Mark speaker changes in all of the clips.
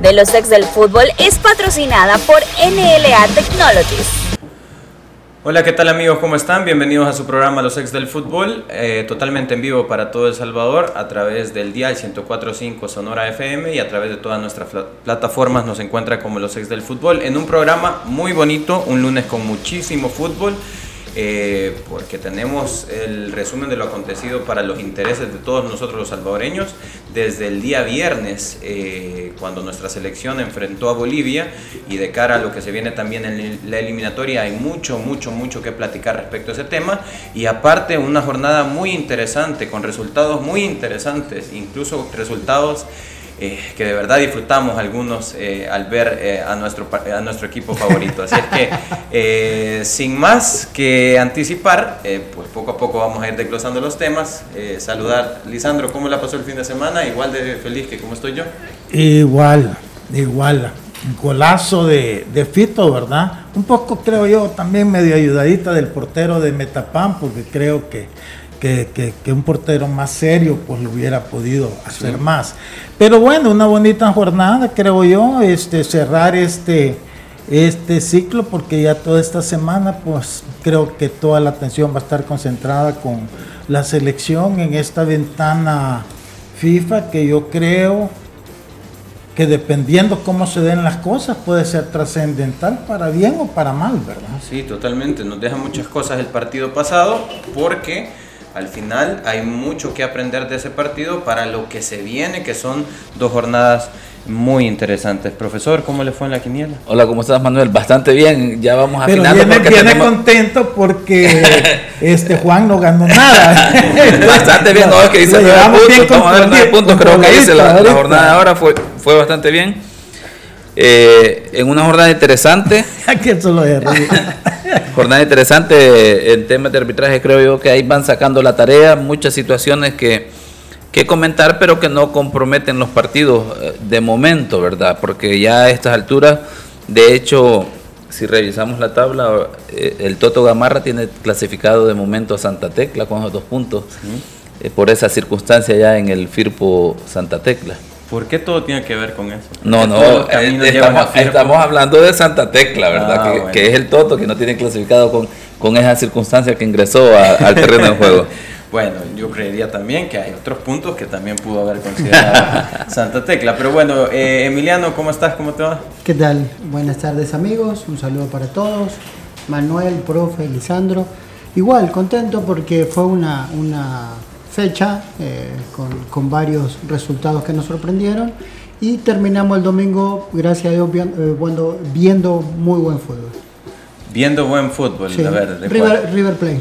Speaker 1: de los ex del fútbol es patrocinada por NLA Technologies.
Speaker 2: Hola, ¿qué tal amigos? ¿Cómo están? Bienvenidos a su programa Los Ex del Fútbol, eh, totalmente en vivo para todo El Salvador a través del dial 104.5 Sonora FM y a través de todas nuestras plataformas nos encuentra como Los Ex del Fútbol en un programa muy bonito, un lunes con muchísimo fútbol eh, porque tenemos el resumen de lo acontecido para los intereses de todos nosotros los salvadoreños. Desde el día viernes, eh, cuando nuestra selección enfrentó a Bolivia y de cara a lo que se viene también en la eliminatoria hay mucho, mucho, mucho que platicar respecto a ese tema. Y aparte una jornada muy interesante, con resultados muy interesantes, incluso resultados eh, que de verdad disfrutamos algunos eh, al ver eh, a, nuestro, a nuestro equipo favorito. Así es que, sin más que anticipar, pues poco a poco vamos a ir desglosando los temas. saludar, Lisandro, ¿cómo la pasó el fin de semana? Igual de feliz que como estoy yo.
Speaker 3: Igual, igual. Golazo de, de Fito, ¿verdad? Un poco creo yo también medio ayudadita del portero de Metapán, porque creo que que, un portero más serio pues lo hubiera podido hacer más. Pero bueno, una bonita jornada, creo yo, este, cerrar este, este ciclo porque ya toda esta semana pues creo que toda la atención va a estar concentrada con la selección en esta ventana FIFA que yo creo que dependiendo cómo se den las cosas puede ser trascendental para bien o para mal, ¿verdad?
Speaker 2: Sí, totalmente. Nos deja muchas cosas el partido pasado porque al final hay mucho que aprender de ese partido para lo que se viene, que son dos jornadas muy interesantes. Profesor, ¿cómo le fue en la quiniela?
Speaker 4: Hola, ¿cómo estás, Manuel? Bastante bien, ya vamos a
Speaker 3: viene, viene contento porque este Juan no ganó nada.
Speaker 4: bastante bien, no, es que dice nueve puntos, vamos a ver nueve puntos, creo que hice la, la, jornada de ahora fue, fue bastante bien. Eh, en una jornada interesante.
Speaker 3: que
Speaker 4: Jornada interesante en temas de arbitraje, creo yo que ahí van sacando la tarea, muchas situaciones que, que comentar, pero que no comprometen los partidos eh, de momento, ¿verdad? Porque ya a estas alturas, de hecho, si revisamos la tabla, eh, el Toto Gamarra tiene clasificado de momento a Santa Tecla con los dos puntos, eh, por esa circunstancia ya en el Firpo Santa Tecla.
Speaker 2: ¿Por qué todo tiene que ver con eso?
Speaker 4: No, no, eh, estamos, hablando de Santa Tecla, ¿verdad? Ah, que, es el Toto que no tiene clasificado con, con esa circunstancia que ingresó al terreno del juego.
Speaker 2: Bueno, yo creería también que hay otros puntos que también pudo haber considerado Santa Tecla. Pero bueno, eh, Emiliano, ¿cómo estás? ¿Cómo te va?
Speaker 5: ¿Qué tal? Buenas tardes amigos, un saludo para todos. Manuel, profe, Lisandro. Igual, contento porque fue una, una fecha eh, con, varios resultados que nos sorprendieron y terminamos el domingo, gracias a Dios, eh, viendo, muy buen fútbol.
Speaker 2: Viendo buen fútbol,
Speaker 5: a ver, River, River Plate.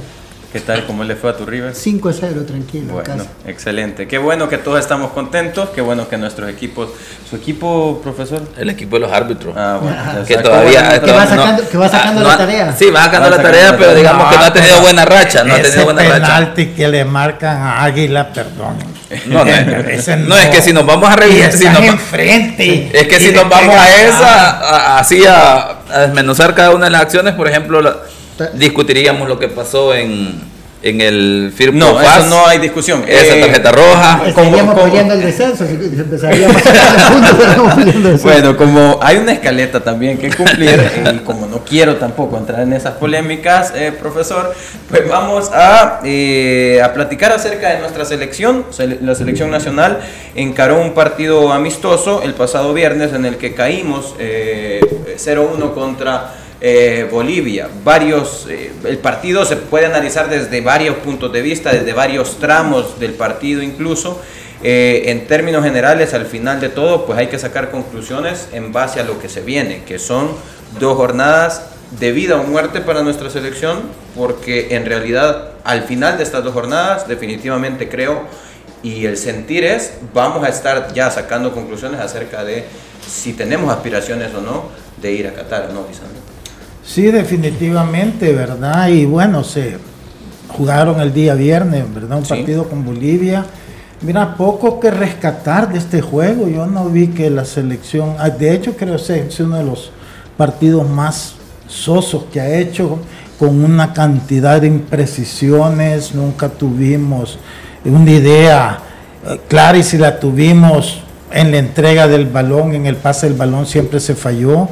Speaker 2: ¿Qué tal? ¿Cómo le fue a tu River?
Speaker 5: 5-0, tranquilo.
Speaker 2: Bueno, excelente. Qué bueno que todos estamos contentos. Qué bueno que nuestros equipos. ¿Su equipo, profesor?
Speaker 4: El equipo de los árbitros.
Speaker 2: Ah, bueno.
Speaker 5: que todavía. Que va sacando, que va sacando la tarea.
Speaker 4: Sí, va sacando la tarea, pero digamos que no ha tenido buena racha. No ha tenido buena
Speaker 3: racha. que le marcan a Águila, perdón.
Speaker 4: No, no, no, es que si nos vamos a revisar. Si
Speaker 3: enfrente.
Speaker 4: Es que si nos vamos a esa, así a, a desmenuzar cada una de las acciones, por ejemplo. La, discutiríamos lo que pasó en, en el firmo
Speaker 2: No, eso no hay discusión.
Speaker 4: Esa eh, tarjeta roja.
Speaker 5: Estaríamos peleando el descenso si empezaríamos a
Speaker 2: puntos. Bueno, como hay una escaleta también que cumplir, y como no quiero tampoco entrar en esas polémicas, eh, profesor, pues vamos a, eh, a platicar acerca de nuestra selección. La selección nacional encaró un partido amistoso el pasado viernes en el que caímos 0-1 contra eh, Bolivia. Varios, eh, el partido se puede analizar desde varios puntos de vista, desde varios tramos del partido incluso. Eh, en términos generales, al final de todo, pues hay que sacar conclusiones en base a lo que se viene, que son dos jornadas de vida o muerte para nuestra selección, porque en realidad al final de estas dos jornadas definitivamente creo y el sentir es, vamos a estar ya sacando conclusiones acerca de si tenemos aspiraciones o no de ir a Qatar, ¿no, Lisandro?
Speaker 3: Sí, definitivamente, ¿verdad? Y bueno, se jugaron el día viernes, ¿verdad? Un partido con Bolivia. Mira, poco que rescatar de este juego. Yo no vi que la selección, ah, de hecho creo que es uno de los partidos más sosos que ha hecho, con una cantidad de imprecisiones. Nunca tuvimos una idea eh, clara y si la tuvimos en la entrega del balón, en el pase del balón siempre se falló.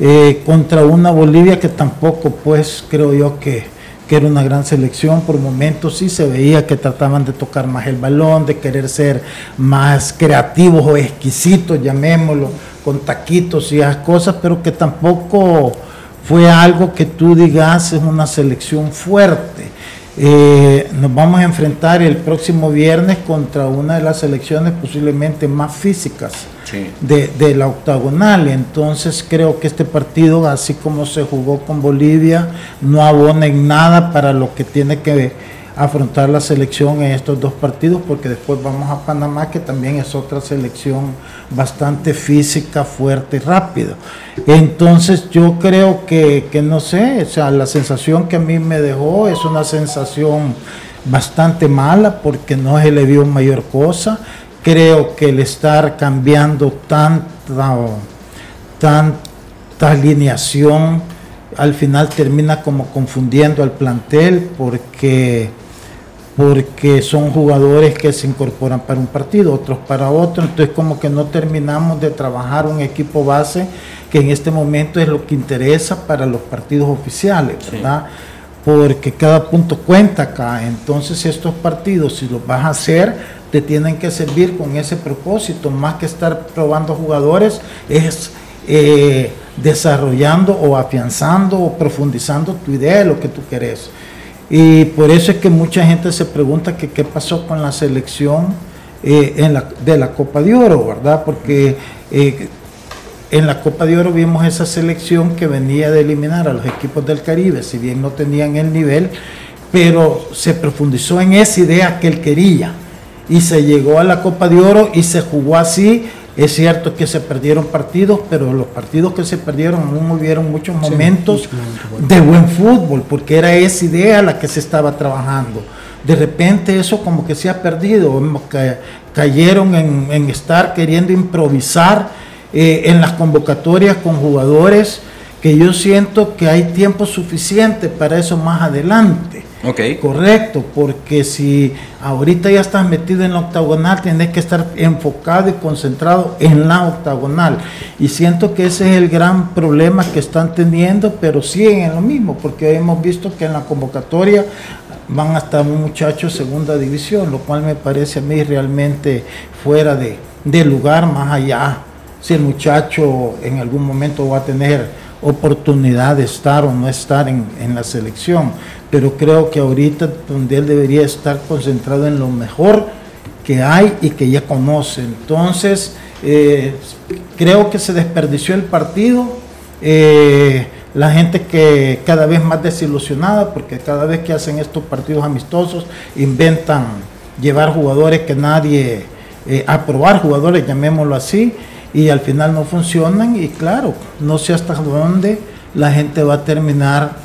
Speaker 3: Eh, contra una Bolivia que tampoco, pues creo yo que, que, era una gran selección. Por momentos sí se veía que trataban de tocar más el balón, de querer ser más creativos o exquisitos, llamémoslo, con taquitos y esas cosas, pero que tampoco fue algo que tú digas es una selección fuerte. Eh, nos vamos a enfrentar el próximo viernes contra una de las selecciones posiblemente más físicas de, la octagonal. Entonces creo que este partido, así como se jugó con Bolivia, no abona en nada para lo que tiene que afrontar la selección en estos dos partidos, porque después vamos a Panamá, que también es otra selección bastante física, fuerte, rápido. Entonces yo creo que, que, no sé, o sea, la sensación que a mí me dejó es una sensación bastante mala, porque no se le vio mayor cosa. Creo que el estar cambiando tanta, tanta alineación, al final termina como confundiendo al plantel, porque porque son jugadores que se incorporan para un partido, otros para otro, entonces como que no terminamos de trabajar un equipo base que en este momento es lo que interesa para los partidos oficiales, ¿verdad? Porque cada punto cuenta acá, entonces estos partidos, si los vas a hacer, te tienen que servir con ese propósito, más que estar probando jugadores, es eh, desarrollando o afianzando o profundizando tu idea de lo que tú querés. Y por eso es que mucha gente se pregunta que qué pasó con la selección eh, de la Copa de Oro, ¿verdad? Porque eh, en la Copa de Oro vimos esa selección que venía de eliminar a los equipos del Caribe, si bien no tenían el nivel, pero se profundizó en esa idea que él quería. Y se llegó a la Copa de Oro y se jugó así. Es cierto que se perdieron partidos, pero los partidos que se perdieron no hubieron muchos momentos de buen fútbol, porque era esa idea la que se estaba trabajando. De repente eso como que se ha perdido, cayeron en, estar queriendo improvisar eh, en las convocatorias con jugadores que yo siento que hay tiempo suficiente para eso más adelante. Correcto, porque si ahorita ya estás metido en la octagonal, tienes que estar enfocado y concentrado en la octagonal. Y siento que ese es el gran problema que están teniendo, pero siguen en lo mismo, porque hemos visto que en la convocatoria van hasta un muchacho segunda división, lo cual me parece a mí realmente fuera de, lugar, más allá. Si el muchacho en algún momento va a tener oportunidad de estar o no estar en, en la selección pero creo que ahorita donde él debería estar concentrado en lo mejor que hay y que ya conoce. Entonces, eh, creo que se desperdició el partido. Eh, la gente que cada vez más desilusionada, porque cada vez que hacen estos partidos amistosos, inventan llevar jugadores que nadie, eh, aprobar jugadores, llamémoslo así, y al final no funcionan. Y claro, no sé hasta dónde la gente va a terminar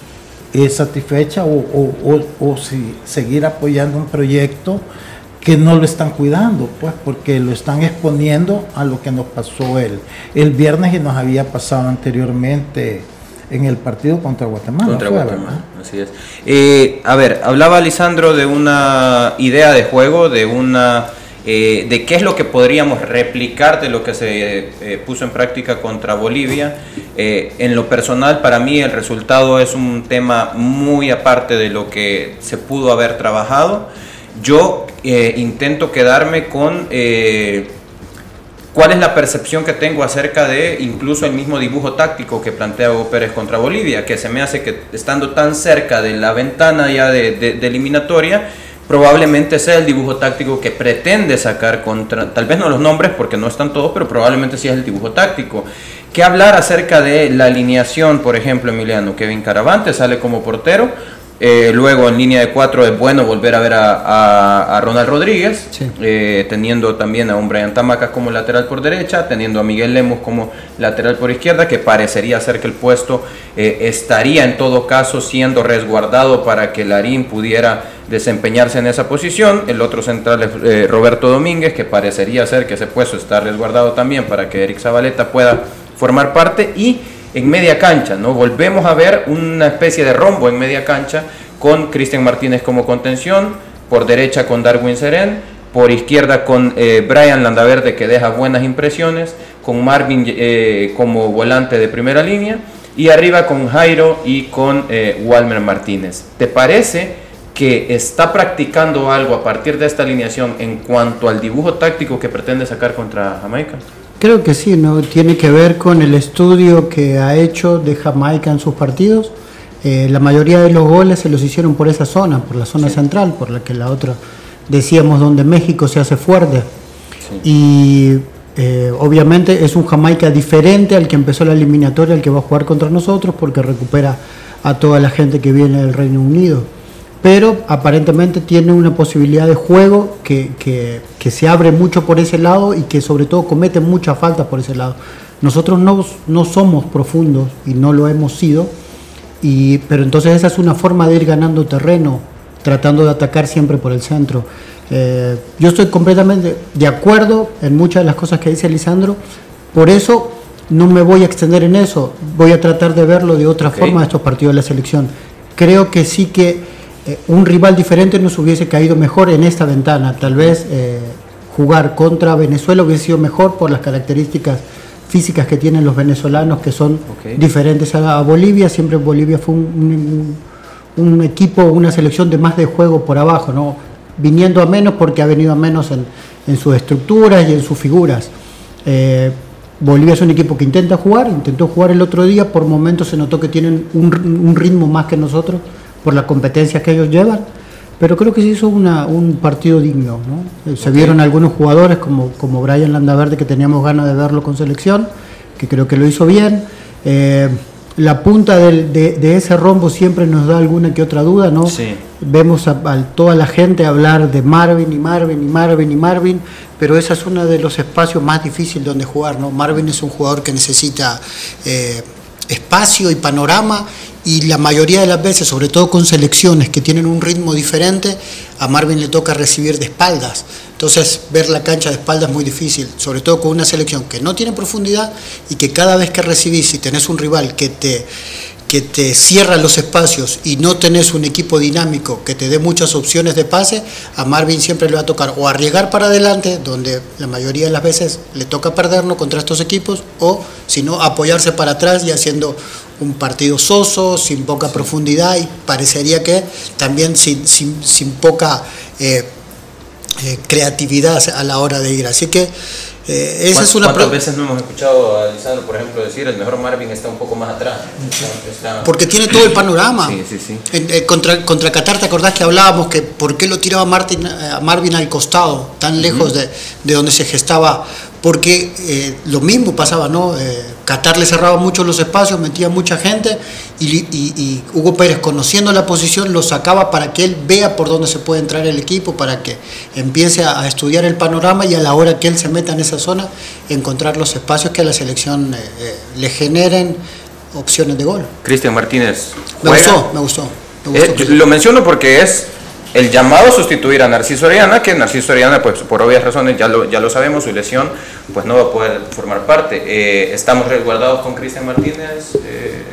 Speaker 3: es satisfecha o, si seguir apoyando un proyecto que no lo están cuidando, pues porque lo están exponiendo a lo que nos pasó el, el viernes y nos había pasado anteriormente en el partido contra Guatemala.
Speaker 2: Contra Guatemala, así es. Eh, a ver, hablaba Lisandro de una idea de juego, de una eh, de qué es lo que podríamos replicar de lo que se eh, puso en práctica contra Bolivia. Eh, en lo personal, para mí el resultado es un tema muy aparte de lo que se pudo haber trabajado. Yo intento quedarme con cuál es la percepción que tengo acerca de incluso el mismo dibujo táctico que plantea Hugo Pérez contra Bolivia, que se me hace que estando tan cerca de la ventana ya de eliminatoria, probablemente sea el dibujo táctico que pretende sacar contra, tal vez no los nombres porque no están todos, pero probablemente sí es el dibujo táctico. ¿Qué hablar acerca de la alineación, por ejemplo, Emiliano? Kevin Caravante sale como portero, eh, luego en línea de cuatro es bueno volver a ver a, Ronald Rodríguez, eh, teniendo también a un Brian Tamacas como lateral por derecha, teniendo a Miguel Lemos como lateral por izquierda, que parecería ser que el puesto eh, estaría en todo caso siendo resguardado para que Larín pudiera desempeñarse en esa posición. El otro central es Roberto Domínguez, que parecería ser que ese puesto está resguardado también para que Eric Zabaleta pueda formar parte. Y en media cancha, ¿no? Volvemos a ver una especie de rombo en media cancha con Cristian Martínez como contención, por derecha con Darwin Serén, por izquierda con eh, Brian Landaverde que deja buenas impresiones, con Marvin eh, como volante de primera línea y arriba con Jairo y con eh, Walmer Martínez. ¿Te parece que está practicando algo a partir de esta alineación en cuanto al dibujo táctico que pretende sacar contra Jamaica?
Speaker 5: Creo que sí, ¿no? Tiene que ver con el estudio que ha hecho de Jamaica en sus partidos. la mayoría de los goles se los hicieron por esa zona, por la zona central, por la que la otra decíamos donde México se hace fuerte. Y eh, obviamente es un Jamaica diferente al que empezó la eliminatoria, al que va a jugar contra nosotros, porque recupera a toda la gente que viene del Reino Unido. Pero aparentemente tiene una posibilidad de juego que, que, que se abre mucho por ese lado y que sobre todo comete mucha falta por ese lado. Nosotros no, no somos profundos y no lo hemos sido, y, pero entonces esa es una forma de ir ganando terreno tratando de atacar siempre por el centro. Eh, yo estoy completamente de acuerdo en muchas de las cosas que dice Lisandro, por eso no me voy a extender en eso, voy a tratar de verlo de otra forma estos partidos de la selección. Creo que sí que eh, un rival diferente nos hubiese caído mejor en esta ventana, tal vez eh, jugar contra Venezuela hubiese sido mejor por las características físicas que tienen los venezolanos que son diferentes a, Bolivia, siempre Bolivia fue un un equipo, una selección de más de juego por abajo, ¿no? viniendo a menos porque ha venido a menos en, en sus estructuras y en sus figuras. Eh, Bolivia es un equipo que intenta jugar, intentó jugar el otro día, por momentos se notó que tienen un, ritmo más que nosotros por la competencia que ellos llevan, pero creo que se hizo una, un partido digno. ¿no? Eh, se vieron algunos jugadores como, como Brian Landaverde que teníamos ganas de verlo con selección, que creo que lo hizo bien. Eh, la punta de, ese rombo siempre nos da alguna que otra duda, ¿no? Vemos a, toda la gente hablar de Marvin y Marvin y Marvin y Marvin, pero ese es uno de los espacios más difíciles donde jugar, ¿no? Marvin es un jugador que necesita eh, espacio y panorama y la mayoría de las veces, sobre todo con selecciones que tienen un ritmo diferente, a Marvin le toca recibir de espaldas. Entonces, ver la cancha de espaldas es muy difícil, sobre todo con una selección que no tiene profundidad y que cada vez que recibís, si tenés un rival que te, que te cierra los espacios y no tenés un equipo dinámico que te dé muchas opciones de pase, a Marvin siempre le va a tocar o arriesgar para adelante, donde la mayoría de las veces le toca perdernos contra estos equipos, o si no, apoyarse para atrás y haciendo un partido soso, sin poca profundidad y parecería que también sin, sin, poca... Eh, eh, creatividad a la hora de ir. Así que eh, esa es una
Speaker 2: ¿Cuántas veces no hemos escuchado a Lisandro, por ejemplo, decir el mejor Marvin está un poco más atrás?
Speaker 5: Porque tiene todo el panorama. Eh, contra, contra Qatar, ¿te acordás que hablábamos que por qué lo tiraba Martin, a Marvin al costado, tan lejos de, de donde se gestaba porque eh, lo mismo pasaba, ¿no? Eh, Qatar le cerraba mucho los espacios, metía mucha gente y, Hugo Pérez, conociendo la posición, lo sacaba para que él vea por dónde se puede entrar el equipo, para que empiece a, estudiar el panorama y a la hora que él se meta en esa zona, encontrar los espacios que a la selección eh, le generen opciones de gol.
Speaker 2: Cristian Martínez.
Speaker 5: Me gustó, me gustó.
Speaker 2: lo menciono porque es el llamado a sustituir a Narciso Oriana, que Narciso Oriana, pues por obvias razones, ya lo, ya lo sabemos, su lesión, pues no va a poder formar parte. Eh, ¿Estamos resguardados con Cristian Martínez? Eh,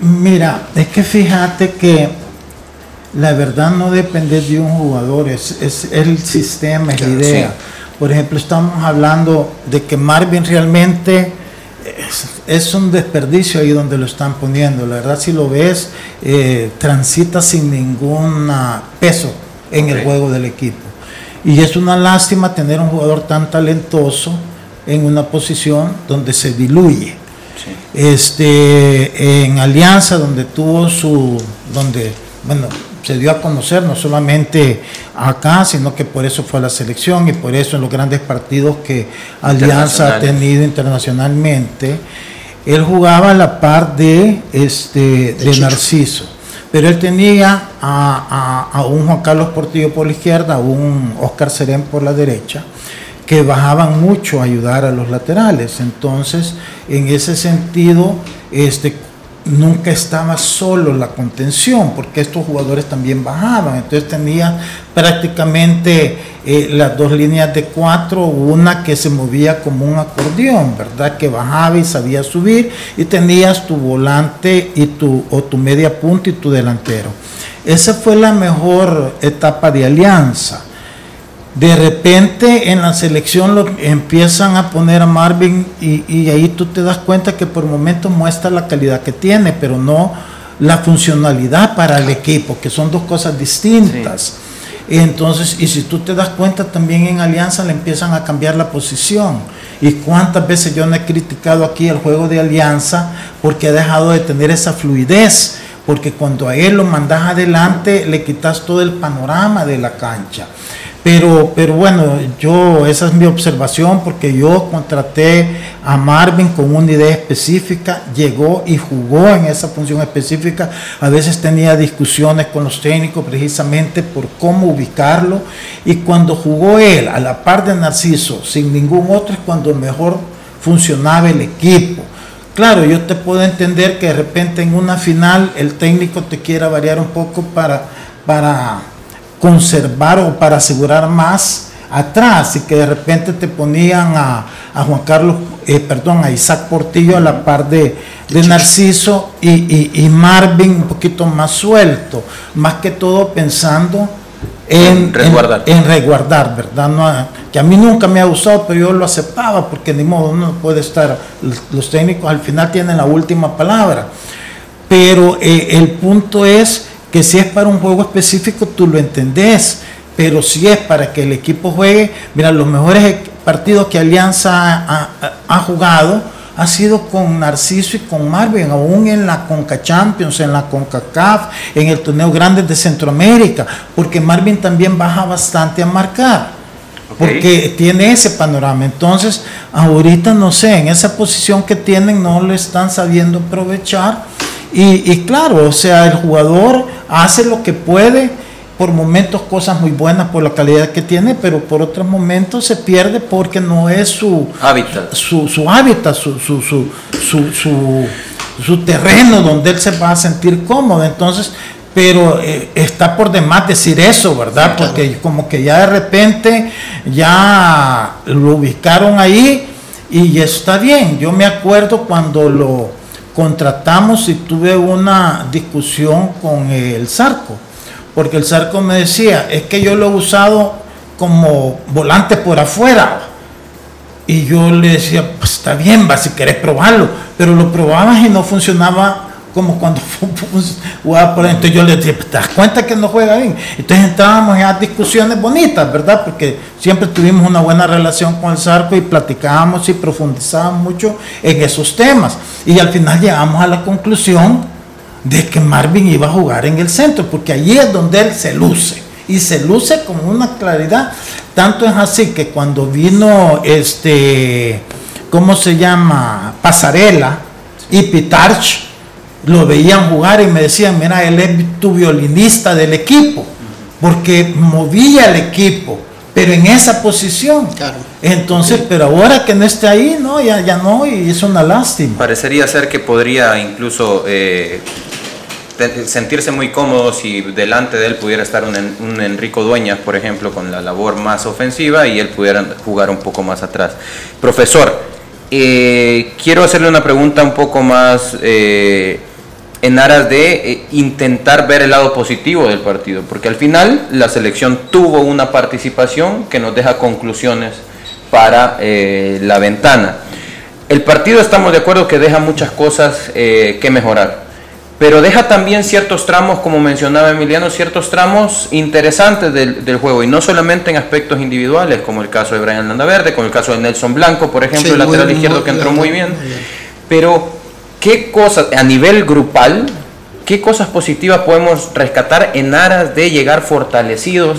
Speaker 3: Mira, es que fíjate que la verdad no depende de un jugador, es, es el sistema, es la idea. Por ejemplo, estamos hablando de que Marvin realmente es, un desperdicio ahí donde lo están poniendo. La verdad, si lo ves, eh, transita sin ningún peso en el juego del equipo. Y es una lástima tener un jugador tan talentoso en una posición donde se diluye. Este, en Alianza, donde tuvo su, donde, bueno, se dio a conocer no solamente acá, sino que por eso fue a la selección y por eso en los grandes partidos que Alianza ha tenido internacionalmente, él jugaba a la par de, este, de, Narciso. Pero él tenía a, a, un Juan Carlos Portillo por la izquierda, a un Oscar Serén por la derecha, que bajaban mucho a ayudar a los laterales. Entonces, en ese sentido, este, nunca estaba solo la contención, porque estos jugadores también bajaban. Entonces tenía prácticamente eh, las dos líneas de cuatro, una que se movía como un acordeón, ¿verdad? Que bajaba y sabía subir, y tenías tu volante y tu, o tu media punta y tu delantero. Esa fue la mejor etapa de alianza. De repente en la selección lo empiezan a poner a Marvin y, y ahí tú te das cuenta que por momentos muestra la calidad que tiene, pero no la funcionalidad para el equipo, que son dos cosas distintas. Entonces, y si tú te das cuenta, también en Alianza le empiezan a cambiar la posición. Y cuántas veces yo no he criticado aquí el juego de Alianza porque ha dejado de tener esa fluidez. Porque cuando a él lo mandas adelante, le quitas todo el panorama de la cancha. Pero, pero bueno, yo, esa es mi observación porque yo contraté a Marvin con una idea específica, llegó y jugó en esa función específica. A veces tenía discusiones con los técnicos precisamente por cómo ubicarlo. Y cuando jugó él a la par de Narciso, sin ningún otro, es cuando mejor funcionaba el equipo. Claro, yo te puedo entender que de repente en una final el técnico te quiera variar un poco para, para conservar o para asegurar más atrás y que de repente te ponían a, Juan Carlos, eh, perdón, a Isaac Portillo a la par de, Narciso y, Marvin un poquito más suelto, más que todo pensando en resguardar, en, resguardar ¿verdad? No, que a mí nunca me ha gustado, pero yo lo aceptaba porque ni modo, no puede estar, los técnicos al final tienen la última palabra. Pero eh, el punto es que si es para un juego específico tú lo entendés, pero si es para que el equipo juegue, mira, los mejores partidos que Alianza ha, jugado ha sido con Narciso y con Marvin, aún en la Conca Champions, en la CONCACAF, en el torneo grande de Centroamérica, porque Marvin también baja bastante a marcar. Porque tiene ese panorama. Entonces, ahorita no sé, en esa posición que tienen no lo están sabiendo aprovechar y, claro, o sea, el jugador hace lo que puede, por momentos cosas muy buenas por la calidad que tiene, pero por otros momentos se pierde porque no es su hábitat, su, su hábitat, su, su, su, su, terreno donde él se va a sentir cómodo. Entonces, pero eh, está por demás decir eso, ¿verdad? Porque como que ya de repente ya lo ubicaron ahí y está bien. Yo me acuerdo cuando lo contratamos y tuve una discusión con el Zarco, porque el Zarco me decía, es que yo lo he usado como volante por afuera. Y yo le decía, pues está bien, va, si querés probarlo, pero lo probabas y no funcionaba como cuando jugaba por Entonces yo le decía, ¿te das cuenta que no juega bien? Entonces entrábamos en discusiones bonitas, ¿verdad? Porque siempre tuvimos una buena relación con el Zarco y platicábamos y profundizábamos mucho en esos temas. Y al final llegamos a la conclusión de que Marvin iba a jugar en el centro, porque allí es donde él se luce. Y se luce con una claridad. Tanto es así que cuando vino este, ¿cómo se llama? Pasarela y Pitarch lo veían jugar y me decían, mira, él es tu violinista del equipo, porque movía el equipo, pero en esa posición. Entonces, pero ahora que no esté ahí, no, ya, ya no, y es una lástima.
Speaker 2: Parecería ser que podría incluso eh, sentirse muy cómodo si delante de él pudiera estar un, un, Enrico Dueñas, por ejemplo, con la labor más ofensiva y él pudiera jugar un poco más atrás. Profesor, eh, quiero hacerle una pregunta un poco más eh, en aras de eh, intentar ver el lado positivo del partido, porque al final la selección tuvo una participación que nos deja conclusiones para eh, la ventana. El partido estamos de acuerdo que deja muchas cosas eh, que mejorar, pero deja también ciertos tramos, como mencionaba Emiliano, ciertos tramos interesantes del, juego, y no solamente en aspectos individuales, como el caso de Brian Landaverde, como el caso de Nelson Blanco, por ejemplo, el lateral izquierdo que entró muy bien, pero ¿qué cosas, a nivel grupal, qué cosas positivas podemos rescatar en aras de llegar fortalecidos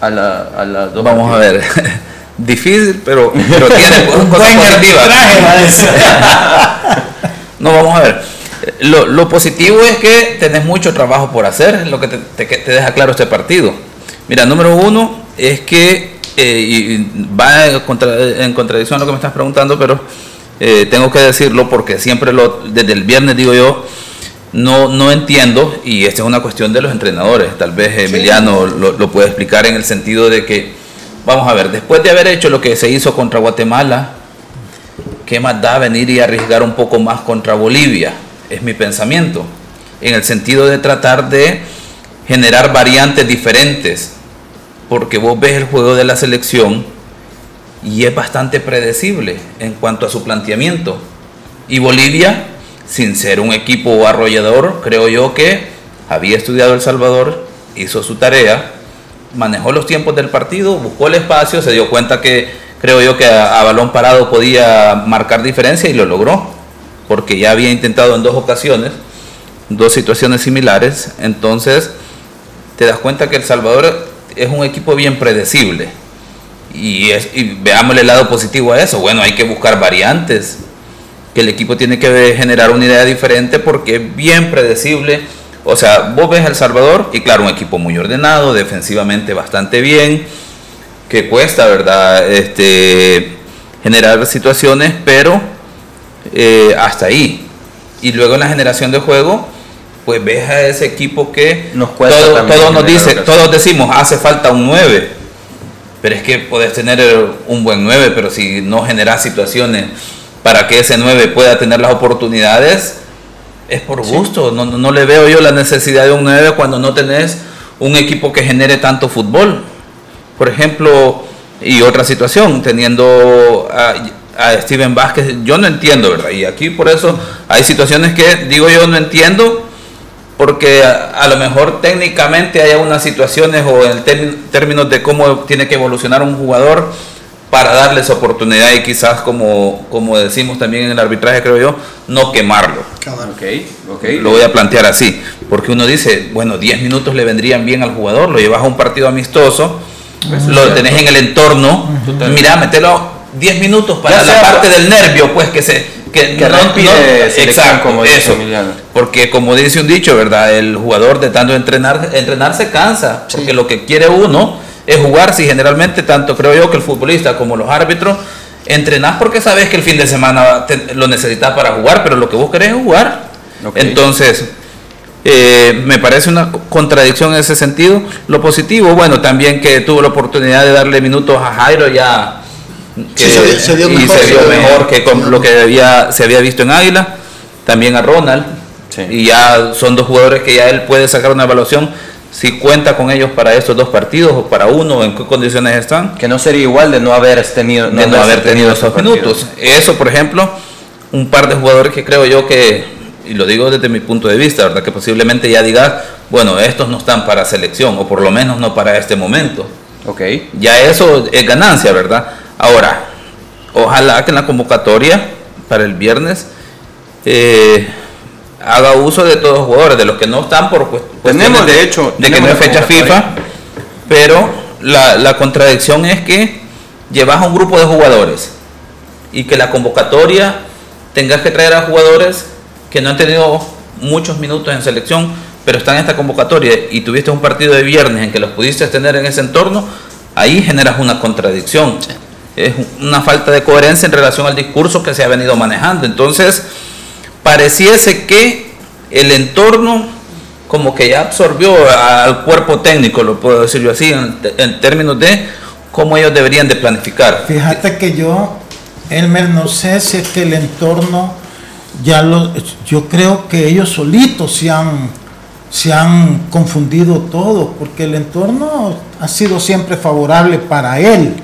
Speaker 2: a la, a la
Speaker 4: Vamos a ver. Difícil, pero, pero tiene cosas positivas. no, vamos a ver. Lo, lo, positivo es que tenés mucho trabajo por hacer, lo que te, te, deja claro este partido. Mira, número uno es que, eh, y va en, en contradicción a lo que me estás preguntando, pero eh, tengo que decirlo porque siempre lo, desde el viernes digo yo, no, no entiendo, y esta es una cuestión de los entrenadores, tal vez Emiliano lo, puede explicar en el sentido de que, vamos a ver, después de haber hecho lo que se hizo contra Guatemala, ¿qué más da venir y arriesgar un poco más contra Bolivia? Es mi pensamiento, en el sentido de tratar de generar variantes diferentes porque vos ves el juego de la selección y es bastante predecible en cuanto a su planteamiento. Y Bolivia, sin ser un equipo arrollador, creo yo que había estudiado El Salvador, hizo su tarea, manejó los tiempos del partido, buscó el espacio, se dio cuenta que creo yo que a, balón parado podía marcar diferencia y lo logró, porque ya había intentado en dos ocasiones, dos situaciones similares, entonces te das cuenta que El Salvador es un equipo bien predecible. Y, es, y veamos el lado positivo a eso. Bueno, hay que buscar variantes, que el equipo tiene que generar una idea diferente porque es bien predecible o sea, vos ves El Salvador y claro, un equipo muy ordenado, defensivamente bastante bien, que cuesta, ¿verdad? Este, generar situaciones, pero eh, hasta ahí. Y luego en la generación de juego, pues ves a ese equipo que
Speaker 2: nos cuesta
Speaker 4: todo, nos dice, todos decimos, hace falta un 9. Pero es que puedes tener un buen 9, pero si no generas situaciones para que ese 9 pueda tener las oportunidades, es por gusto. No, no, le veo yo la necesidad de un 9 cuando no tenés un equipo que genere tanto fútbol. Por ejemplo, y otra situación, teniendo a, Steven Vázquez, yo no entiendo, ¿verdad? Y aquí por eso hay situaciones que digo yo no entiendo, porque a, lo mejor técnicamente hay algunas situaciones o en términos de cómo tiene que evolucionar un jugador para darles oportunidad y quizás como, como decimos también en el arbitraje creo yo, no quemarlo.
Speaker 2: Okay, okay.
Speaker 4: Lo voy a plantear así, porque uno dice, bueno, 10 minutos le vendrían bien al jugador, lo llevas a un partido amistoso, lo tenés en el entorno, mira, metelo 10 minutos para la parte del nervio, pues que se que,
Speaker 2: que no,
Speaker 4: exacto, como eso, porque como dice un dicho, ¿verdad? El jugador de tanto entrenar, entrenar se cansa, porque lo que quiere uno es jugar, si generalmente tanto creo yo que el futbolista como los árbitros entrenás porque sabes que el fin de semana lo necesitas para jugar, pero lo que vos querés es jugar. Entonces, eh, me parece una contradicción en ese sentido. Lo positivo, bueno, también que tuvo la oportunidad de darle minutos a Jairo ya que se, dio mejor, y se dio mejor que con lo que había, se había visto en Águila, también a Ronald. Y ya son dos jugadores que ya él puede sacar una evaluación si cuenta con ellos para estos dos partidos o para uno, en qué condiciones están.
Speaker 2: Que no sería igual de no haber tenido,
Speaker 4: de no, haber tenido, esos minutos. Eso, por ejemplo, un par de jugadores que creo yo que, y lo digo desde mi punto de vista, ¿verdad? Que posiblemente ya digas, bueno, estos no están para selección, o por lo menos no para este momento.
Speaker 2: Ok.
Speaker 4: Ya eso es ganancia, ¿verdad? Ahora, ojalá que en la convocatoria para el viernes eh, haga uso de todos los jugadores, de los que no están por
Speaker 2: tenemos de, hecho
Speaker 4: de que no es fecha FIFA, pero la, la, contradicción es que llevas a un grupo de jugadores y que la convocatoria tengas que traer a jugadores que no han tenido muchos minutos en selección, pero están en esta convocatoria y tuviste un partido de viernes en que los pudiste tener en ese entorno, ahí generas una contradicción. Es una falta de coherencia en relación al discurso que se ha venido manejando. Entonces, pareciese que el entorno como que ya absorbió al cuerpo técnico, lo puedo decir yo así, en, términos de cómo ellos deberían de planificar.
Speaker 3: Fíjate que yo, Elmer, no sé si es que el entorno ya lo, yo creo que ellos solitos se han, se han confundido todo, porque el entorno ha sido siempre favorable para él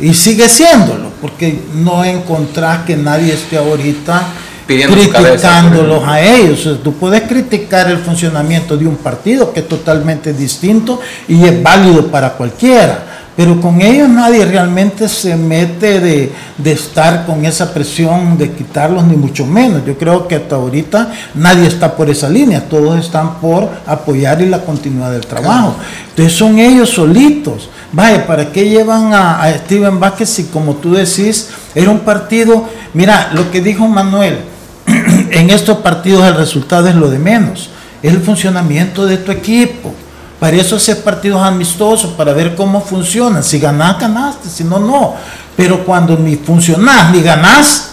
Speaker 3: y sigue siéndolo, porque no encontrás que nadie esté ahorita criticándolos a ellos. tú puedes criticar el funcionamiento de un partido que es totalmente distinto y es válido para cualquiera. Pero con ellos nadie realmente se mete de, de, estar con esa presión de quitarlos, ni mucho menos. Yo creo que hasta ahorita nadie está por esa línea, todos están por apoyar y la continuidad del trabajo. Entonces son ellos solitos. Vaya, ¿para qué llevan a, a Steven Vázquez si como tú decís, era un partido, mira, lo que dijo Manuel, en estos partidos el resultado es lo de menos, es el funcionamiento de tu equipo. Para eso hacer partidos amistosos, para ver cómo funcionan. Si ganás, ganaste, si no, no. Pero cuando ni funcionás ni ganás,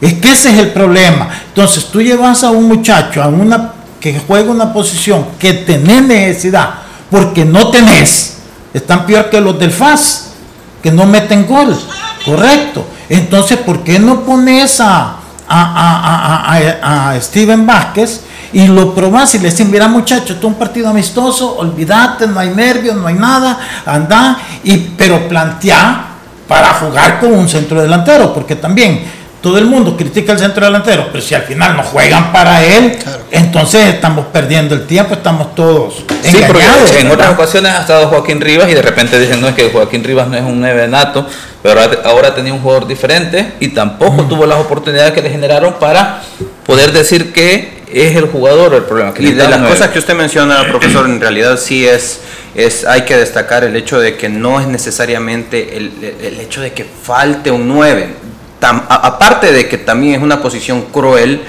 Speaker 3: es que ese es el problema. Entonces tú llevas a un muchacho a una que juega una posición que tenés necesidad, porque no tenés. Están peor que los del FAS, que no meten gol. Correcto. Entonces, ¿por qué no pones a, a, a, a, Steven Vázquez y lo probás y le decís, mira muchachos, esto es un partido amistoso, olvídate, no hay nervios, no hay nada, anda, y, pero plantea para jugar con un centro delantero, porque también todo el mundo critica al centro delantero, pero si al final no juegan para él, entonces estamos perdiendo el tiempo, estamos todos engañados.
Speaker 4: en otras ocasiones ha estado Joaquín Rivas y de repente dicen, no es que Joaquín Rivas no es un nueve nato, pero ahora tenía un jugador diferente y tampoco tuvo las oportunidades que le generaron para poder decir que es el jugador el problema.
Speaker 2: y de las cosas que usted menciona, profesor, en realidad sí es, es, hay que destacar el hecho de que no es necesariamente el, el hecho de que falte un 9 aparte de que también es una posición cruel,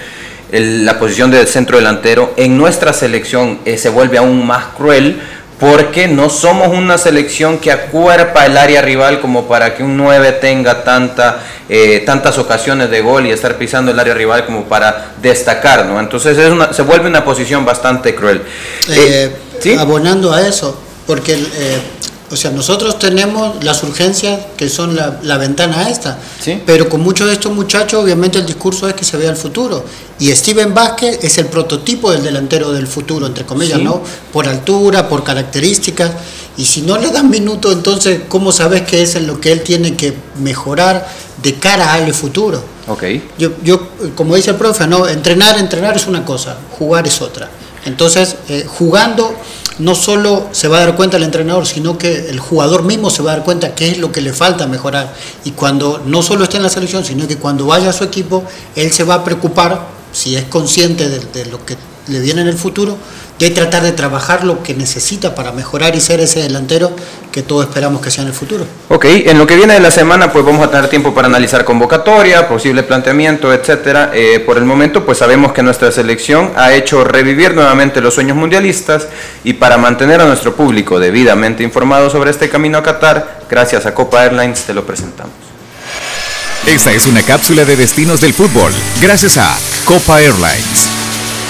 Speaker 2: la posición del centro delantero, en nuestra selección eh, se vuelve aún más cruel porque no somos una selección que acuerpa el área rival como para que un 9 tenga tanta, eh, tantas ocasiones de gol y estar pisando el área rival como para destacar, ¿no? Entonces se vuelve una posición bastante cruel.
Speaker 5: Eh, abonando a eso, porque o sea, nosotros tenemos las urgencias que son la, ventana esta, pero con muchos de estos muchachos obviamente el discurso es que se vea el futuro. Y Steven Vázquez es el prototipo del delantero del futuro, entre comillas, ¿no? Por altura, por características. Y si no le dan minuto, entonces, ¿cómo sabes que es en lo que él tiene que mejorar de cara al futuro?
Speaker 2: Okay.
Speaker 5: Yo, yo, como dice el profe, no, entrenar, entrenar es una cosa, jugar es otra. Entonces, eh, jugando no solo se va a dar cuenta el entrenador, sino que el jugador mismo se va a dar cuenta qué es lo que le falta mejorar. Y cuando no solo esté en la selección, sino que cuando vaya a su equipo, él se va a preocupar, si es consciente de lo que le viene en el futuro, de tratar de trabajar lo que necesita para mejorar y ser ese delantero que todos esperamos que sea en el futuro.
Speaker 2: Ok, en lo que viene de la semana pues vamos a tener tiempo para analizar convocatoria, posible planteamiento, etcétera. Eh, por el momento pues sabemos que nuestra selección ha hecho revivir nuevamente los sueños mundialistas y para mantener a nuestro público debidamente informado sobre este camino a Qatar, gracias a Copa Airlines te lo presentamos.
Speaker 6: Esta es una cápsula de destinos del fútbol, gracias a Copa Airlines.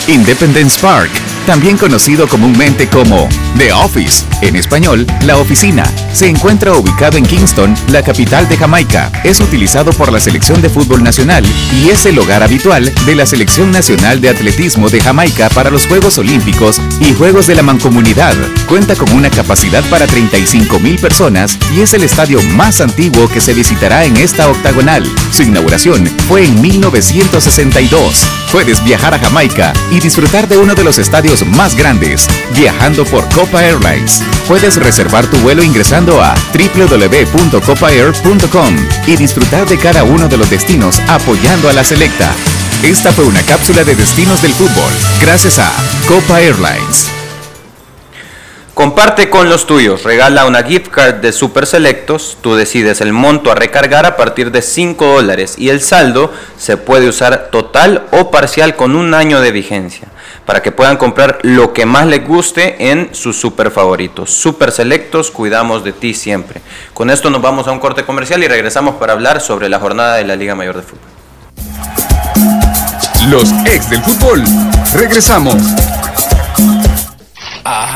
Speaker 6: Independence Park también conocido comúnmente como The Office, en español, la oficina, se encuentra ubicado en Kingston, la capital de Jamaica. Es utilizado por la selección de fútbol nacional y es el hogar habitual de la Selección Nacional de Atletismo de Jamaica para los Juegos Olímpicos y Juegos de la Mancomunidad. Cuenta con una capacidad para 35 mil personas y es el estadio más antiguo que se visitará en esta octagonal. Su inauguración fue en 1962. Puedes viajar a Jamaica y disfrutar de uno de los estadios más grandes, viajando por Copa Airlines. Puedes reservar tu vuelo ingresando a www.copaair.com y disfrutar de cada uno de los destinos apoyando a la selecta. Esta fue una cápsula de destinos del fútbol, gracias a Copa Airlines.
Speaker 2: Comparte con los tuyos, regala una gift card de Super Selectos, tú decides el monto a recargar a partir de 5 dólares y el saldo se puede usar total o parcial con un año de vigencia para que puedan comprar lo que más les guste en sus super favoritos. Super selectos, cuidamos de ti siempre. Con esto nos vamos a un corte comercial y regresamos para hablar sobre la jornada de la Liga Mayor de Fútbol.
Speaker 6: Los ex del fútbol. Regresamos.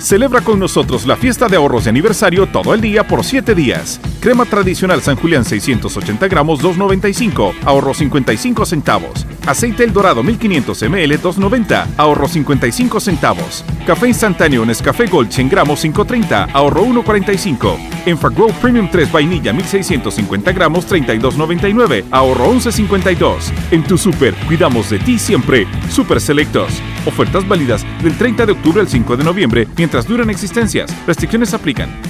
Speaker 6: Celebra con nosotros la fiesta de ahorros de aniversario todo el día por 7 días. Crema tradicional San Julián 680 gramos 2.95, ahorro 55 centavos. Aceite El Dorado 1500 ml 2.90, ahorro 55 centavos. Café instantáneo Nescafé Gold 100 gramos 5.30, ahorro 1.45. Enfagrow Premium 3 vainilla 1650 gramos 32.99, ahorro 11.52. En tu super, cuidamos de ti siempre. Super Selectos. Ofertas válidas del 30 de octubre al 5 de noviembre mientras duran existencias. Restricciones aplican.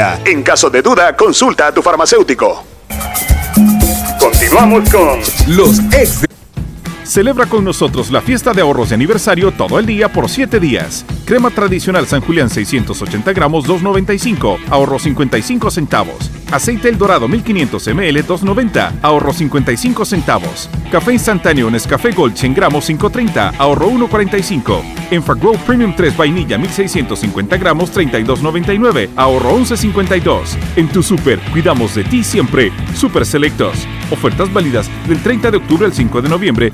Speaker 7: En caso de duda, consulta a tu farmacéutico.
Speaker 8: Continuamos con los ex. Celebra con nosotros la fiesta de ahorros de aniversario todo el día por 7 días. Crema tradicional San Julián 680 gramos 2.95, ahorro 55 centavos. Aceite El Dorado 1500 ml 2.90, ahorro 55 centavos. Café instantáneo Nescafé Gold 100 gramos 5.30, ahorro 1.45. Enfagrow Premium 3 vainilla 1650 gramos 32.99, ahorro 11.52. En tu super, cuidamos de ti siempre. Super Selectos. Ofertas válidas del 30 de octubre al 5 de noviembre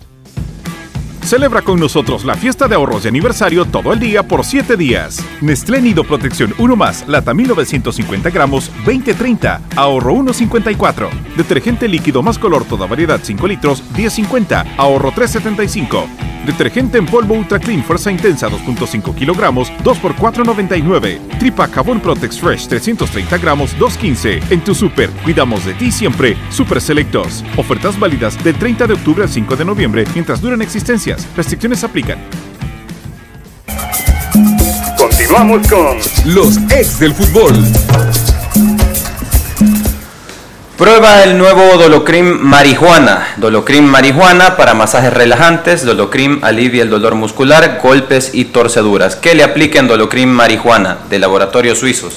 Speaker 8: Celebra con nosotros la fiesta de ahorros de aniversario todo el día por 7 días. Nestlé Nido Protección 1 más, lata 1950 gramos, 2030, ahorro 1.54. Detergente líquido más color toda variedad 5 litros, 10.50, ahorro 3.75. Detergente en polvo Ultra Clean Fuerza Intensa 2.5 kilogramos, 2 por 4.99. Tripa Jabón Protex Fresh 330 gramos, 2.15. En tu super, cuidamos de ti siempre. Super Selectos. Ofertas válidas del 30 de octubre al 5 de noviembre mientras duran existencias. Restricciones aplican. Continuamos con los ex del fútbol.
Speaker 2: Prueba el nuevo Dolocrim Marihuana. Dolocrim Marihuana para masajes relajantes. Dolocrim alivia el dolor muscular, golpes y torceduras. Que le apliquen Dolocrim Marihuana de laboratorios suizos.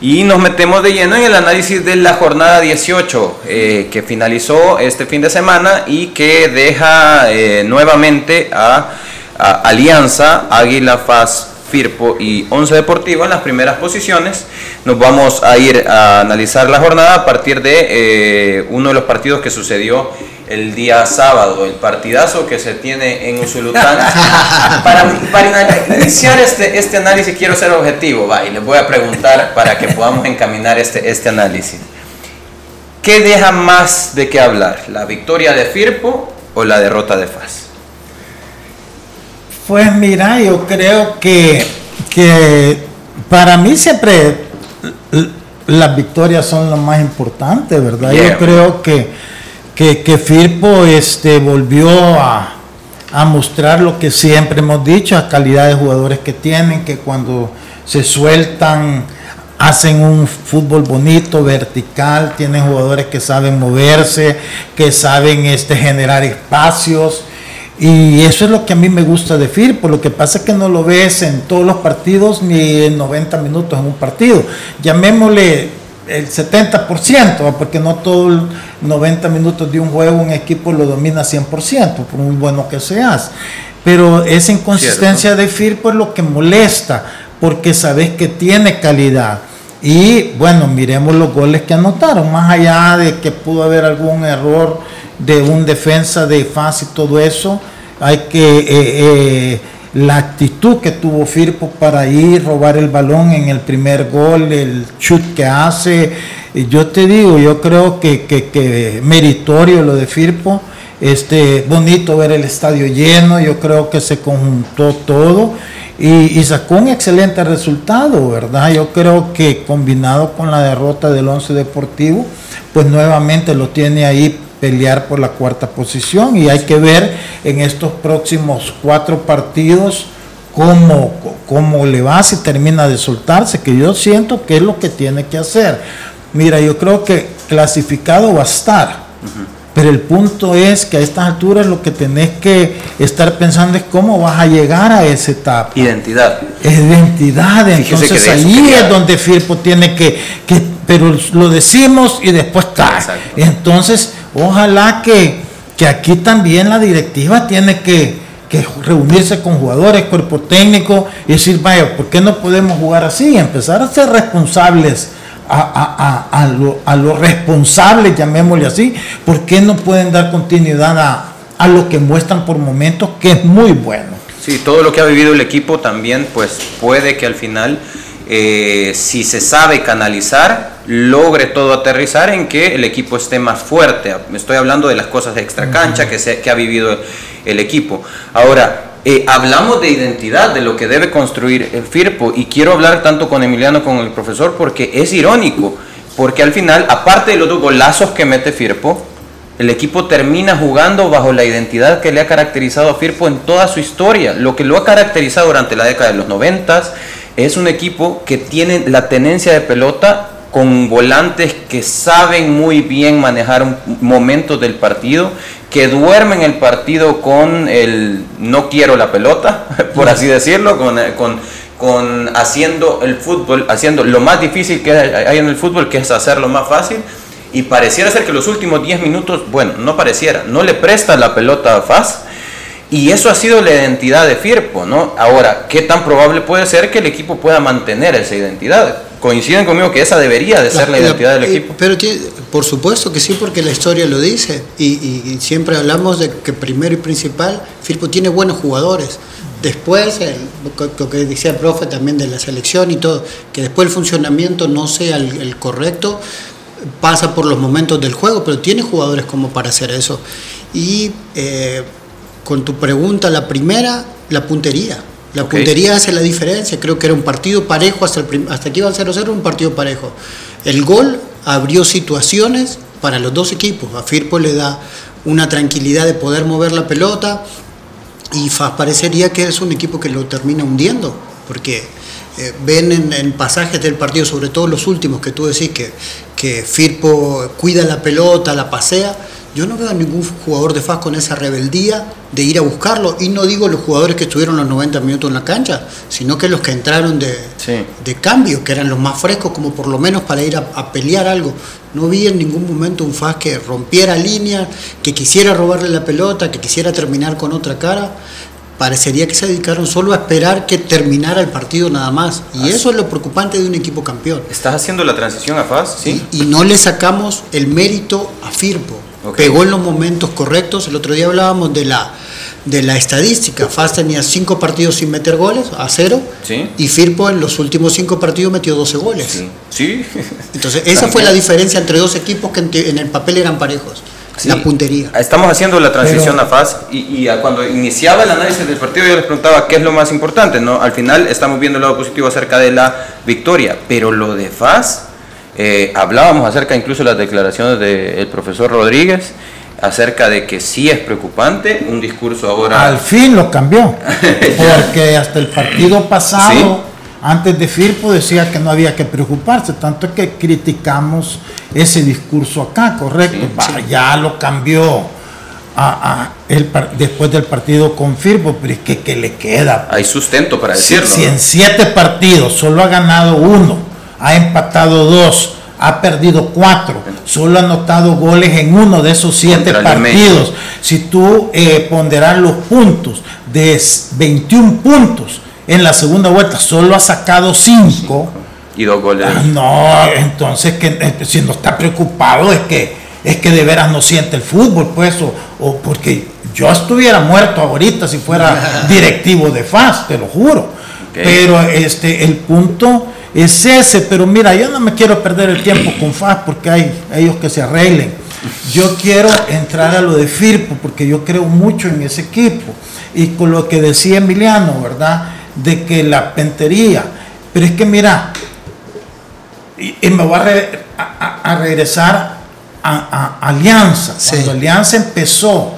Speaker 2: Y nos metemos de lleno en el análisis de la jornada 18 eh, que finalizó este fin de semana y que deja eh, nuevamente a, Alianza, Águila Faz, Firpo y Once Deportivo en las primeras posiciones. Nos vamos a ir a analizar la jornada a partir de eh, uno de los partidos que sucedió el día sábado, el partidazo que se tiene en Usulután. para, para iniciar este, este análisis quiero ser objetivo, va, y les voy a preguntar para que podamos encaminar este, este análisis. ¿Qué deja más de qué hablar? ¿La victoria de Firpo o la derrota de Faz?
Speaker 3: Pues mira, yo creo que, que para mí siempre las victorias son lo más importante, ¿verdad?
Speaker 2: Yeah.
Speaker 3: Yo creo que, que, Firpo este, volvió a, a mostrar lo que siempre hemos dicho, la calidad de jugadores que tienen, que cuando se sueltan hacen un fútbol bonito, vertical, tienen jugadores que saben moverse, que saben este, generar espacios. Y eso es lo que a mí me gusta de Firpo. Lo que pasa es que no lo ves en todos los partidos ni en 90 minutos en un partido. Llamémosle el 70%, ¿va? porque no todo el 90 minutos de un juego un equipo lo domina 100%, por muy bueno que seas. Pero esa inconsistencia de Firpo es lo que molesta, porque sabes que tiene calidad. Y bueno, miremos los goles que anotaron, más allá de que pudo haber algún error de un defensa de fase y todo eso, hay que... eh, eh, la actitud que tuvo Firpo para ir, robar el balón en el primer gol, el chut que hace. Y Yo te digo, yo creo que, que, que meritorio lo de Firpo. Este, bonito ver el estadio lleno, yo creo que se conjuntó todo y, y sacó un excelente resultado, ¿verdad? Yo creo que combinado con la derrota del Once Deportivo, pues nuevamente lo tiene ahí pelear por la cuarta posición y hay que ver en estos próximos cuatro partidos cómo, cómo le va, si termina de soltarse, que yo siento que es lo que tiene que hacer. Mira, yo creo que clasificado va a estar, Pero el punto es que a estas alturas lo que tenés que estar pensando es cómo vas a llegar a esa etapa.
Speaker 2: Identidad.
Speaker 3: Identidad, entonces ahí es donde Firpo tiene que, que, pero lo decimos y después cae. Entonces, ojalá que, que aquí también la directiva tiene que, reunirse con jugadores, cuerpo técnico y decir, vaya, ¿por qué no podemos jugar así? empezar a ser responsables a, a, a, los responsables, llamémosle así, ¿por qué no pueden dar continuidad a, lo que muestran por momentos, que es muy bueno?
Speaker 2: Sí, todo lo que ha vivido el equipo también, pues puede que al final, eh, si se sabe canalizar, logre todo aterrizar en que el equipo esté más fuerte. Estoy hablando de las cosas de extra cancha que, se, que ha vivido el equipo. Ahora, eh, hablamos de identidad, de lo que debe construir el FIRPO, y quiero hablar tanto con Emiliano como con el profesor porque es irónico, porque al final, aparte de los dos golazos que mete FIRPO, el equipo termina jugando bajo la identidad que le ha caracterizado a Firpo en toda su historia. Lo que lo ha caracterizado durante la década de los 90 es un equipo que tiene la tenencia de pelota con volantes que saben muy bien manejar momentos del partido, que duermen el partido con el no quiero la pelota, por así decirlo, con, con, con haciendo el fútbol, haciendo lo más difícil que hay en el fútbol, que es hacerlo más fácil. Y pareciera ser que los últimos 10 minutos, bueno, no pareciera, no le presta la pelota a Faz. Y eso ha sido la identidad de Firpo, ¿no? Ahora, ¿qué tan probable puede ser que el equipo pueda mantener esa identidad? coinciden conmigo que esa debería de ser la, identidad del equipo.
Speaker 5: Pero por supuesto que sí, porque la historia lo dice. Y, siempre hablamos de que primero y principal, Firpo tiene buenos jugadores. Después, lo que decía el profe también de la selección y todo, que después el funcionamiento no sea el, correcto, pasa por los momentos del juego, pero tiene jugadores como para hacer eso. Y eh, con tu pregunta, la primera, la puntería. La puntería hace la diferencia, creo que era un partido parejo hasta, el hasta que iba al 0-0, un partido parejo. El gol abrió situaciones para los dos equipos. A Firpo le da una tranquilidad de poder mover la pelota y parecería que es un equipo que lo termina hundiendo, porque eh, ven en, pasajes del partido, sobre todo los últimos que tú decís que, que Firpo cuida la pelota, la pasea yo no veo a ningún jugador de FAS con esa rebeldía de ir a buscarlo. Y no digo los jugadores que estuvieron los 90 minutos en la cancha, sino que los que entraron de, de cambio, que eran los más frescos, como por lo menos para ir a, pelear algo. No vi en ningún momento un FAS que rompiera línea, que quisiera robarle la pelota, que quisiera terminar con otra cara parecería que se dedicaron solo a esperar que terminara el partido nada más. Y eso es lo preocupante de un equipo campeón.
Speaker 2: ¿Estás haciendo la transición a FAS? Sí.
Speaker 5: y no le sacamos el mérito a Firpo pegó en los momentos correctos. El otro día hablábamos de la, de la estadística. FAS tenía cinco partidos sin meter goles, a cero. Y Firpo en los últimos cinco partidos metió 12 goles.
Speaker 2: Sí.
Speaker 5: Entonces, esa fue la diferencia entre dos equipos que en, el papel eran parejos. La puntería.
Speaker 2: Estamos haciendo la transición a FAS y, cuando iniciaba el análisis del partido yo les preguntaba qué es lo más importante. ¿no? Al final estamos viendo el lado positivo acerca de la victoria, pero lo de FAS eh, hablábamos acerca incluso de las declaraciones del profesor Rodríguez acerca de que sí es preocupante un discurso ahora.
Speaker 3: Al fin lo cambió, porque hasta el partido pasado, antes de Firpo, decía que no había que preocuparse, tanto que criticamos ese discurso acá, correcto. ya lo cambió a, el, después del partido con Firpo, pero es que, le queda.
Speaker 2: Hay sustento para decirlo.
Speaker 3: si en siete partidos solo ha ganado uno ha empatado dos, ha perdido cuatro, solo ha anotado goles en uno de esos siete partidos. Si tú eh, ponderas los puntos de 21 puntos en la segunda vuelta, solo ha sacado cinco.
Speaker 2: Y dos goles. Ah,
Speaker 3: no, entonces que eh, si no está preocupado es que es que de veras no siente el fútbol, pues, o, porque yo estuviera muerto ahorita si fuera directivo de FAS, te lo juro. Pero este el punto es ese, pero mira, yo no me quiero perder el tiempo con FAS porque hay ellos que se arreglen. Yo quiero entrar a lo de Firpo porque yo creo mucho en ese equipo. Y con lo que decía Emiliano, ¿verdad? De que la pentería. Pero es que mira, y, me voy a, regresar a, Alianza. Cuando Alianza empezó,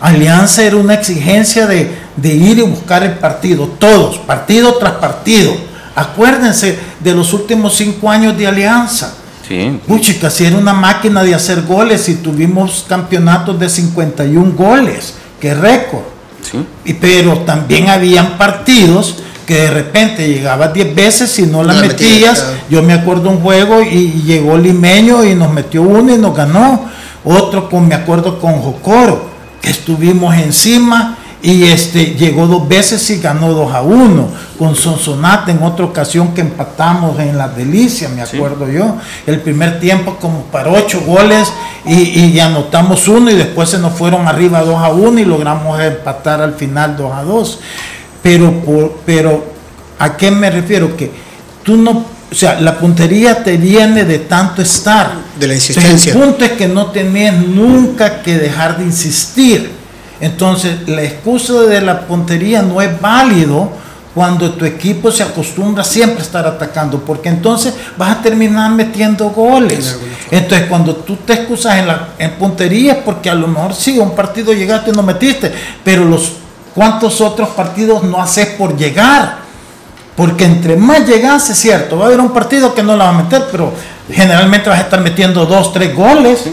Speaker 3: Alianza era una exigencia de, de ir y buscar el partido, todos, partido tras partido Acuérdense de los últimos cinco años de alianza.
Speaker 2: Sí.
Speaker 3: Puchica, si era una máquina de hacer goles y tuvimos campeonatos de 51 goles, qué récord.
Speaker 2: Sí.
Speaker 3: Y, pero también habían partidos que de repente llegabas 10 veces y no la
Speaker 9: No
Speaker 3: metías. Yo me acuerdo un juego y, y llegó Limeño y nos metió uno y nos ganó. Otro con, me acuerdo con Jocoro, que estuvimos encima y este llegó dos veces y ganó 2 a 1. Con Sonsonate en otra ocasión que empatamos en la delicia, me acuerdo yo. El primer tiempo como para 8 goles y, y anotamos uno y después se nos fueron arriba 2 a 1 y logramos empatar al final 2 a 2. Pero, por, pero ¿a qué me refiero? Que tú no, o sea, la puntería te viene de tanto estar.
Speaker 9: De la insistencia.
Speaker 3: El punto es que no tenés nunca que dejar de insistir. Entonces, la excusa de la puntería no es válido cuando tu equipo se acostumbra siempre a estar atacando, porque entonces vas a terminar metiendo goles. Entonces, cuando tú te excusas en la en puntería es porque a lo mejor sí, un partido llegaste y no metiste, pero los cuántos otros partidos no haces por llegar. Porque entre más llegas, es cierto, va a haber un partido que no la va a meter, pero generalmente vas a estar metiendo dos, tres goles.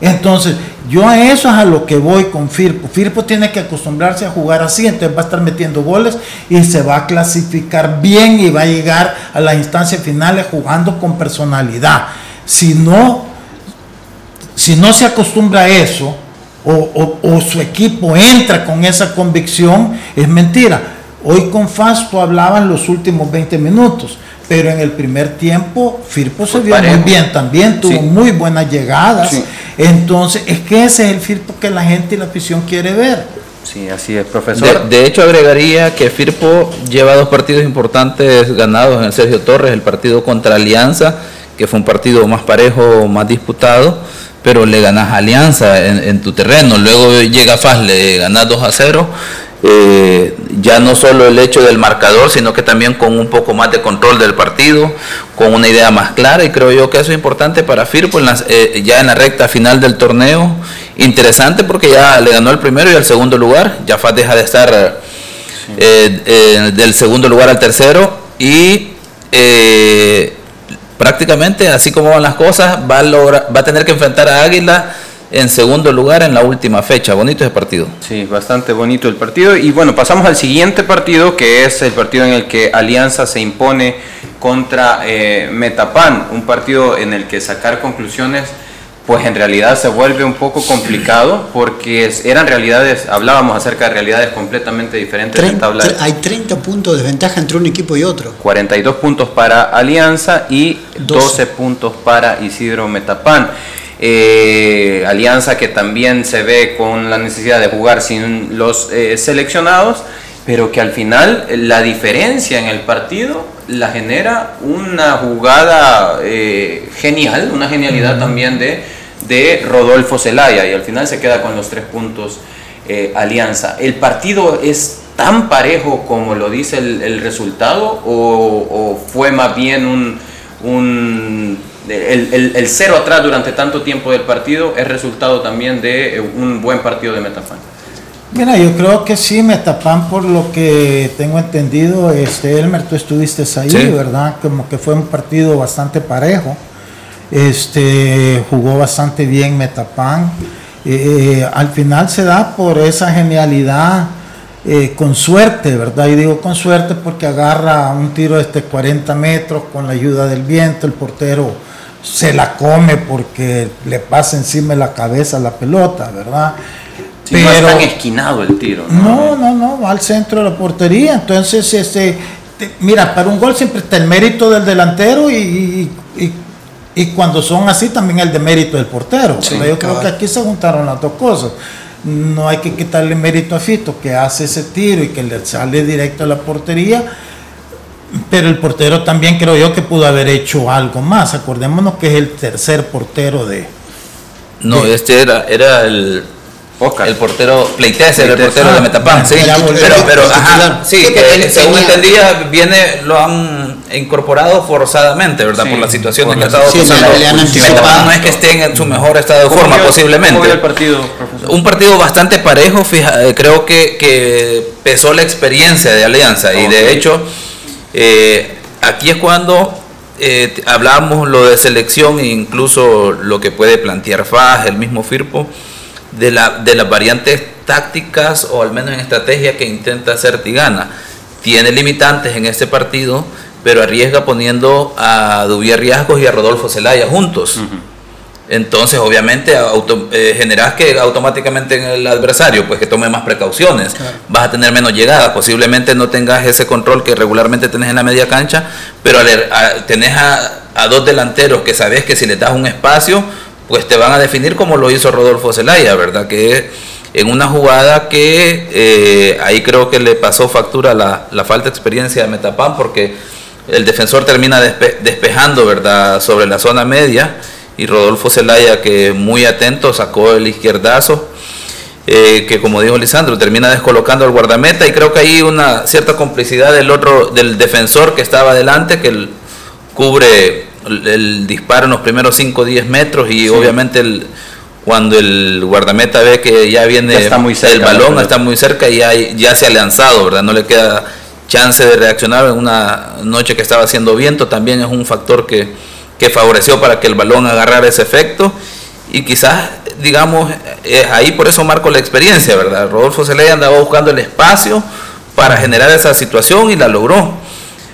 Speaker 3: Entonces, yo a eso es a lo que voy con Firpo. Firpo tiene que acostumbrarse a jugar así, entonces va a estar metiendo goles y se va a clasificar bien y va a llegar a las instancias finales jugando con personalidad. Si no, si no se acostumbra a eso, o, o- o su equipo entra con esa convicción, es mentira. Hoy con Fasto hablaban los últimos 20 minutos, pero en el primer tiempo Firpo se vio
Speaker 2: parejo.
Speaker 3: muy bien también, tuvo
Speaker 2: Sí.
Speaker 3: muy buenas llegadas.
Speaker 2: Sí.
Speaker 3: Entonces, es que ese es el Firpo que la gente y la afición quiere ver.
Speaker 2: Sí, así es, profesor.
Speaker 4: De, de hecho, agregaría que Firpo lleva dos partidos importantes ganados en el Sergio Torres, el partido contra Alianza, que fue un partido más parejo, más disputado, pero le ganas a Alianza en, en tu terreno, luego llega FAS, le ganas 2 a 0, eh, ya no solo el hecho del marcador, sino que también con un poco más de control del partido, con una idea más clara, y creo yo que eso es importante para Firpo en las- eh, ya en la recta final del torneo. Interesante porque ya le ganó el primero y el segundo lugar, ya FAS deja de estar eh, eh, del segundo lugar al tercero y eh, prácticamente así como van las cosas va a, va a tener que enfrentar a Águila en segundo lugar en la última fecha. Bonito ese partido.
Speaker 2: Sí, bastante bonito el partido. Y bueno, pasamos al siguiente partido, que es el partido en el que Alianza se impone contra eh, Metapan. Un partido en el que sacar conclusiones, pues en realidad se vuelve un poco complicado, porque eran realidades, hablábamos acerca de realidades completamente diferentes en
Speaker 9: Trein-
Speaker 2: tabla.
Speaker 9: hay 30 puntos de desventaja entre un equipo y otro.
Speaker 2: 42 puntos para Alianza y 12 puntos para Isidro Metapán. Eh, Alianza que también se ve con la necesidad de jugar sin los eh, seleccionados, pero que al final eh, la diferencia en el partido la genera una jugada eh, genial, una genialidad también de, de Rodolfo Zelaya y al final se queda con los tres puntos Alianza. ¿El partido es tan parejo como lo dice el, el resultado o, o fue más bien un, un el, el- el cero atrás durante tanto tiempo del partido es resultado también de eh, un buen partido de Metafán?
Speaker 3: Mira, yo creo que sí, Metapan, por lo que tengo entendido, este, Elmer, tú estuviste ahí,
Speaker 4: Sí.
Speaker 3: ¿verdad? Como que fue un partido bastante parejo. Este, jugó bastante bien Metapan. Eh, al final se da por esa genialidad eh, con suerte, ¿verdad? Y digo con suerte porque agarra un tiro de este 40 metros con la ayuda del viento, el portero se la come porque le pasa encima de la cabeza la pelota, ¿verdad?
Speaker 2: Sí, no es tan esquinado el tiro.
Speaker 3: No, no, no, va al centro de la portería. Entonces, este, te- mira, para un gol siempre está el mérito del delantero y, y- y- y cuando son así también el de mérito del portero.
Speaker 9: Sí.
Speaker 3: Yo creo que aquí se juntaron las dos cosas. No hay que quitarle mérito a Fito, que hace ese tiro y que le sale directo a la portería. Pero el portero también creo yo que pudo haber hecho algo más. Acordémonos que es el tercer portero de,
Speaker 4: No, este era, era el, el portero Pleites, era el portero
Speaker 3: Ah,
Speaker 4: de Metapán, sí. Pero, pero, ajá, sí, que
Speaker 3: él
Speaker 4: según
Speaker 3: tenía-
Speaker 4: entendía, viene, lo han incorporado forzadamente, ¿verdad?
Speaker 2: Sí,
Speaker 4: por las situaciones
Speaker 2: por
Speaker 4: que ha estado
Speaker 2: sí,
Speaker 4: pasando. no es que esté en su mejor estado de
Speaker 2: ¿Cómo
Speaker 4: forma, posiblemente.
Speaker 2: cómo vio el partido, profesor?
Speaker 4: Un partido bastante parejo, fija, eh, creo que, que pesó la experiencia de Alianza y de hecho eh, aquí es cuando eh, hablábamos lo de selección e incluso lo que puede plantear FAS, el mismo Firpo, de, la, de las variantes tácticas o al menos en estrategia que intenta hacer Tigana. Tiene limitantes en este partido, pero arriesga poniendo a Dubier Riascos y a Rodolfo Zelaya juntos. Entonces, obviamente, auto, eh, generas que automáticamente en el adversario, pues que tome más precauciones. Vas a tener menos llegadas. Posiblemente no tengas ese control que regularmente tenés en la media cancha, pero tenés a, a, dos delanteros que sabes que si les das un espacio, pues te van a definir como lo hizo Rodolfo Zelaya, ¿verdad? Que en una jugada que eh, ahí creo que le pasó factura la, la, falta de experiencia de Metapan, porque el defensor termina despe despejando, ¿verdad?, sobre la zona media y Rodolfo Zelaya que muy atento sacó el izquierdazo. Eh, que como dijo Lisandro, termina descolocando al guardameta y creo que hay una cierta complicidad del otro, del defensor que estaba adelante, que cubre el, disparo en los primeros 5 o 10 metros y obviamente el, cuando el guardameta ve que ya viene el balón, está muy cerca y ya, ya se ha lanzado, ¿verdad? No le queda chance de reaccionar en una noche que estaba haciendo viento, también es un factor que, que favoreció para que el balón agarrara ese efecto y quizás, digamos, es ahí por eso marco la experiencia, ¿verdad? Rodolfo Celaya andaba buscando el espacio para generar esa situación y la logró.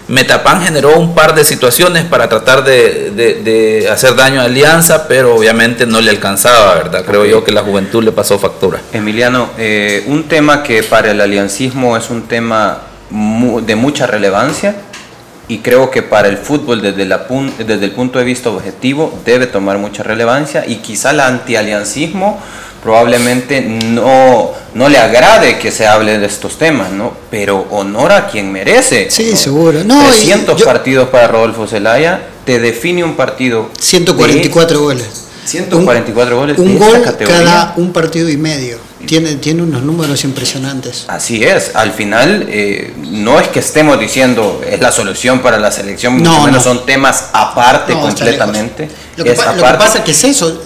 Speaker 4: Metapan generó un par de situaciones para tratar de, de, hacer daño a Alianza, pero obviamente no le alcanzaba, ¿verdad? Creo yo que la juventud le pasó factura.
Speaker 2: Emiliano, eh, un tema que para el aliancismo es un tema de mucha relevancia y creo que para el fútbol desde, la desde el punto de vista objetivo debe tomar mucha relevancia y quizá el antialiancismo probablemente no, no le agrade que se hable de estos temas, ¿no? Pero honora a quien merece.
Speaker 5: Sí, seguro. No,
Speaker 2: 300 partidos para Rodolfo Zelaya, te define un partido.
Speaker 5: 144 goles.
Speaker 2: 144 goles.
Speaker 5: Un gol cada un partido y medio. Tiene, tiene unos números impresionantes.
Speaker 2: Así es, al final eh, no es que estemos diciendo es la solución para la selección, no, mucho menos son temas aparte completamente.
Speaker 5: Lo que, pasa es que es eso,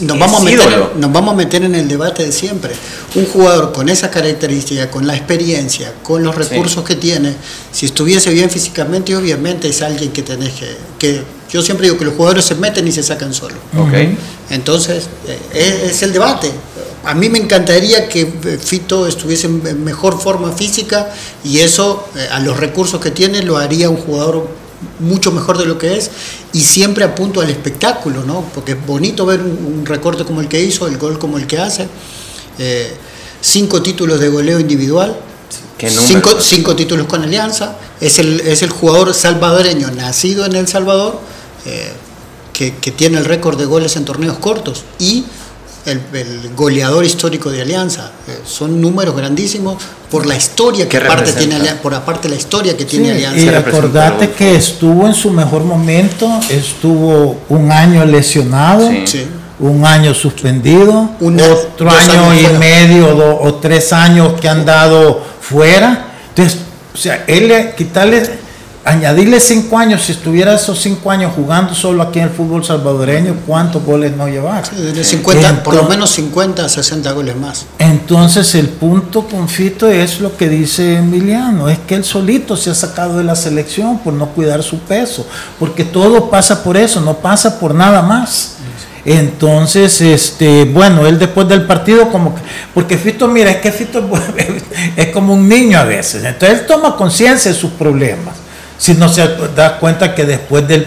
Speaker 5: nos, vamos a meter, nos vamos a meter en el debate de siempre. Un jugador con esa característica, con la experiencia, con los recursos que tiene, si estuviese bien físicamente, obviamente es alguien que tenés que, que yo siempre digo que los jugadores se meten y se sacan solo.
Speaker 2: Okay.
Speaker 5: Entonces, eh, es el debate a mí me encantaría que eh, Fito estuviese en mejor forma física y eso, eh, a los recursos que tiene, lo haría un jugador mucho mejor de lo que es y siempre apunto al espectáculo, ¿no? Porque es bonito ver un, recorte como el que hizo, el gol como el que hace. Eh, cinco títulos de goleo individual, cinco, cinco, títulos con Alianza. Es el, es el jugador salvadoreño nacido en El Salvador que, que tiene el récord de goles en torneos cortos y el, goleador histórico de Alianza. Eh, son números grandísimos por la historia que aparte tiene por aparte la historia que tiene Alianza.
Speaker 3: Y acordate que estuvo en su mejor momento, estuvo un año lesionado. Un año suspendido, otro año y medio o tres años que han dado fuera. Entonces, o sea, él quitarle añadirle cinco años, si estuviera esos cinco años jugando solo aquí en el fútbol salvadoreño, ¿cuántos goles no llevar?
Speaker 5: Sí, 50, por lo menos 50, 60 goles más.
Speaker 3: Entonces el punto confito es lo que dice Emiliano, es que él solito se ha sacado de la selección por no cuidar su peso, porque todo pasa por eso, no pasa por nada más. Entonces, este, bueno, él después del partido como que, porque Fito, mira, es que Fito es como un niño a veces, entonces él toma conciencia de sus problemas si no se da cuenta que después del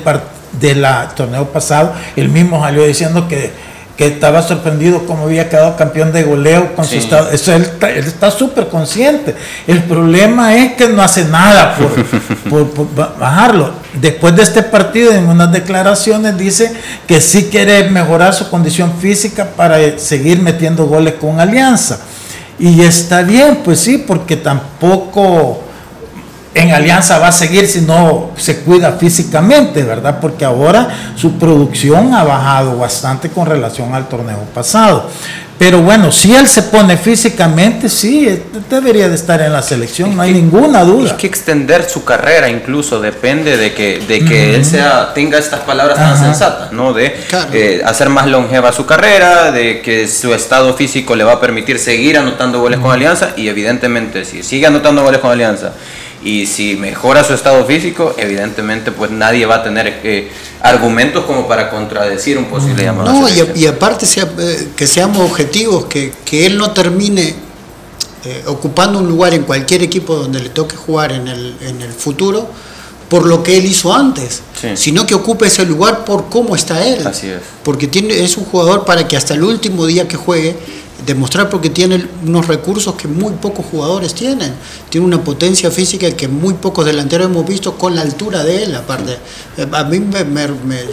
Speaker 3: torneo pasado, él mismo salió diciendo que, estaba sorprendido como había quedado campeón de goleo con su estado. Eso él, está súper consciente. El problema es que no hace nada por, por, bajarlo. Después de este partido, en unas declaraciones, dice que sí quiere mejorar su condición física para seguir metiendo goles con Alianza. Y está bien, pues sí, porque tampoco en Alianza va a seguir si no se cuida físicamente, ¿verdad? Porque ahora su producción ha bajado bastante con relación al torneo pasado. Pero bueno, si él se pone físicamente, sí, debería de estar en la selección, no hay ninguna duda.
Speaker 2: Es que extender su carrera incluso depende de que, de que él sea, tenga estas palabras tan sensatas, ¿no? De eh, hacer más longeva su carrera, de que su estado físico le va a permitir seguir anotando goles con Alianza y evidentemente si sigue anotando goles con Alianza y si mejora su estado físico, evidentemente pues nadie va a tener eh, argumentos como para contradecir un posible llamado.
Speaker 5: No, y, y, aparte sea, eh, que seamos objetivos, que, que él no termine eh, ocupando un lugar en cualquier equipo donde le toque jugar en el, en el futuro por lo que él hizo antes,
Speaker 2: Sí.
Speaker 5: sino que ocupe ese lugar por cómo está él.
Speaker 2: Así es.
Speaker 5: Porque tiene, es un jugador para que hasta el último día que juegue, demostrar porque tiene unos recursos que muy pocos jugadores tienen. Tiene una potencia física que muy pocos delanteros hemos visto con la altura de él, aparte. Eh, A mí me,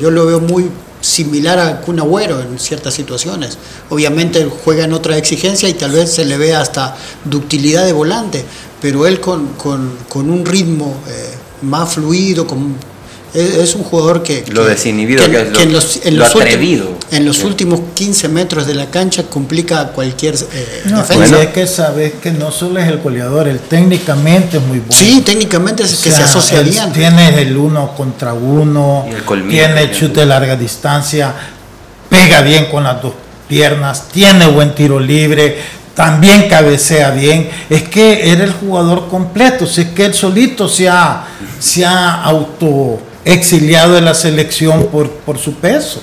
Speaker 5: yo lo veo muy similar a Kun Agüero en ciertas situaciones. Obviamente juega en otra exigencia y tal vez se le vea hasta ductilidad de volante, pero él con, con- con un ritmo eh, más fluido, con, es, es un jugador que...
Speaker 2: Lo
Speaker 5: que-
Speaker 2: desinhibido que es, lo-
Speaker 5: en los, en
Speaker 2: lo
Speaker 5: los ulti-
Speaker 2: atrevido.
Speaker 5: en los
Speaker 2: Sí.
Speaker 5: últimos 15 metros de la cancha complica cualquier eh,
Speaker 3: No,
Speaker 5: defensa.
Speaker 3: es que sabes que no solo es el goleador, él técnicamente es muy bueno.
Speaker 5: Sí, técnicamente es que
Speaker 3: O
Speaker 5: se
Speaker 3: sea,
Speaker 5: asocia bien.
Speaker 3: Tiene el uno contra uno,
Speaker 2: Y el colmillo
Speaker 3: tiene
Speaker 2: también.
Speaker 3: chute de larga distancia, pega bien con las dos piernas, tiene buen tiro libre, también cabecea bien. Es que era el jugador completo, si es que él solito se ha, se ha auto exiliado de la selección por, por su peso.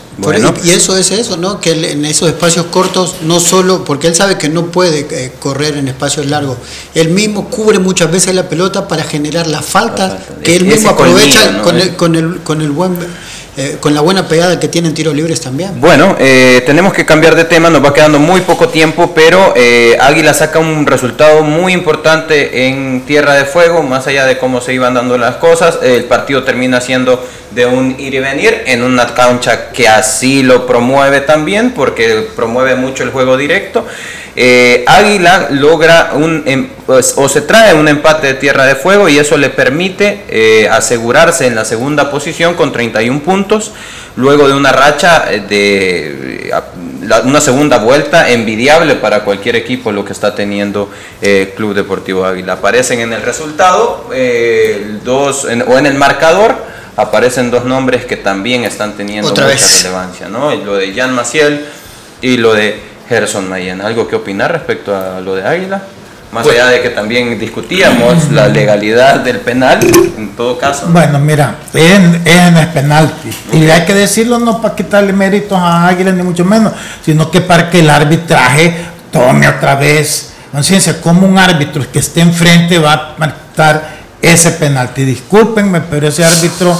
Speaker 5: Y, y eso es eso, ¿no? Que él en esos espacios cortos, no solo, porque él sabe que no puede eh, correr en espacios largos, él mismo cubre muchas veces la pelota para generar la falta que él mismo aprovecha
Speaker 2: colmillo, ¿no?
Speaker 5: con, el, con, el, con, el buen, eh, con la buena pegada que tiene en tiros libres también.
Speaker 2: Bueno, eh, tenemos que cambiar de tema, nos va quedando muy poco tiempo, pero eh, Águila saca un resultado muy importante en Tierra de Fuego, más allá de cómo se iban dando las cosas, el partido termina siendo de un ir y venir en una cancha que así lo promueve también, porque promueve mucho el juego directo. Eh, Águila logra un em- pues, o se trae un empate de Tierra de Fuego y eso le permite eh, asegurarse en la segunda posición con 31 puntos luego de una racha eh, de eh, una segunda vuelta envidiable para cualquier equipo lo que está teniendo eh, Club Deportivo Águila. Aparecen en el resultado eh, dos en- o en el marcador aparecen dos nombres que también están teniendo
Speaker 5: Otra
Speaker 2: mucha
Speaker 5: vez.
Speaker 2: relevancia, ¿no? Lo de Jan Maciel y lo de Gerson Mayen. ¿Algo que opinar respecto a lo de Águila? Más allá de que también discutíamos la legalidad del penal, en todo caso.
Speaker 3: Bueno, mira, es, es, es penalti. Y hay que decirlo no para quitarle méritos a Águila, ni mucho menos, sino que para que el arbitraje tome otra vez conciencia. Como un árbitro que esté enfrente va a marcar ese penalti. Discúlpenme, pero ese árbitro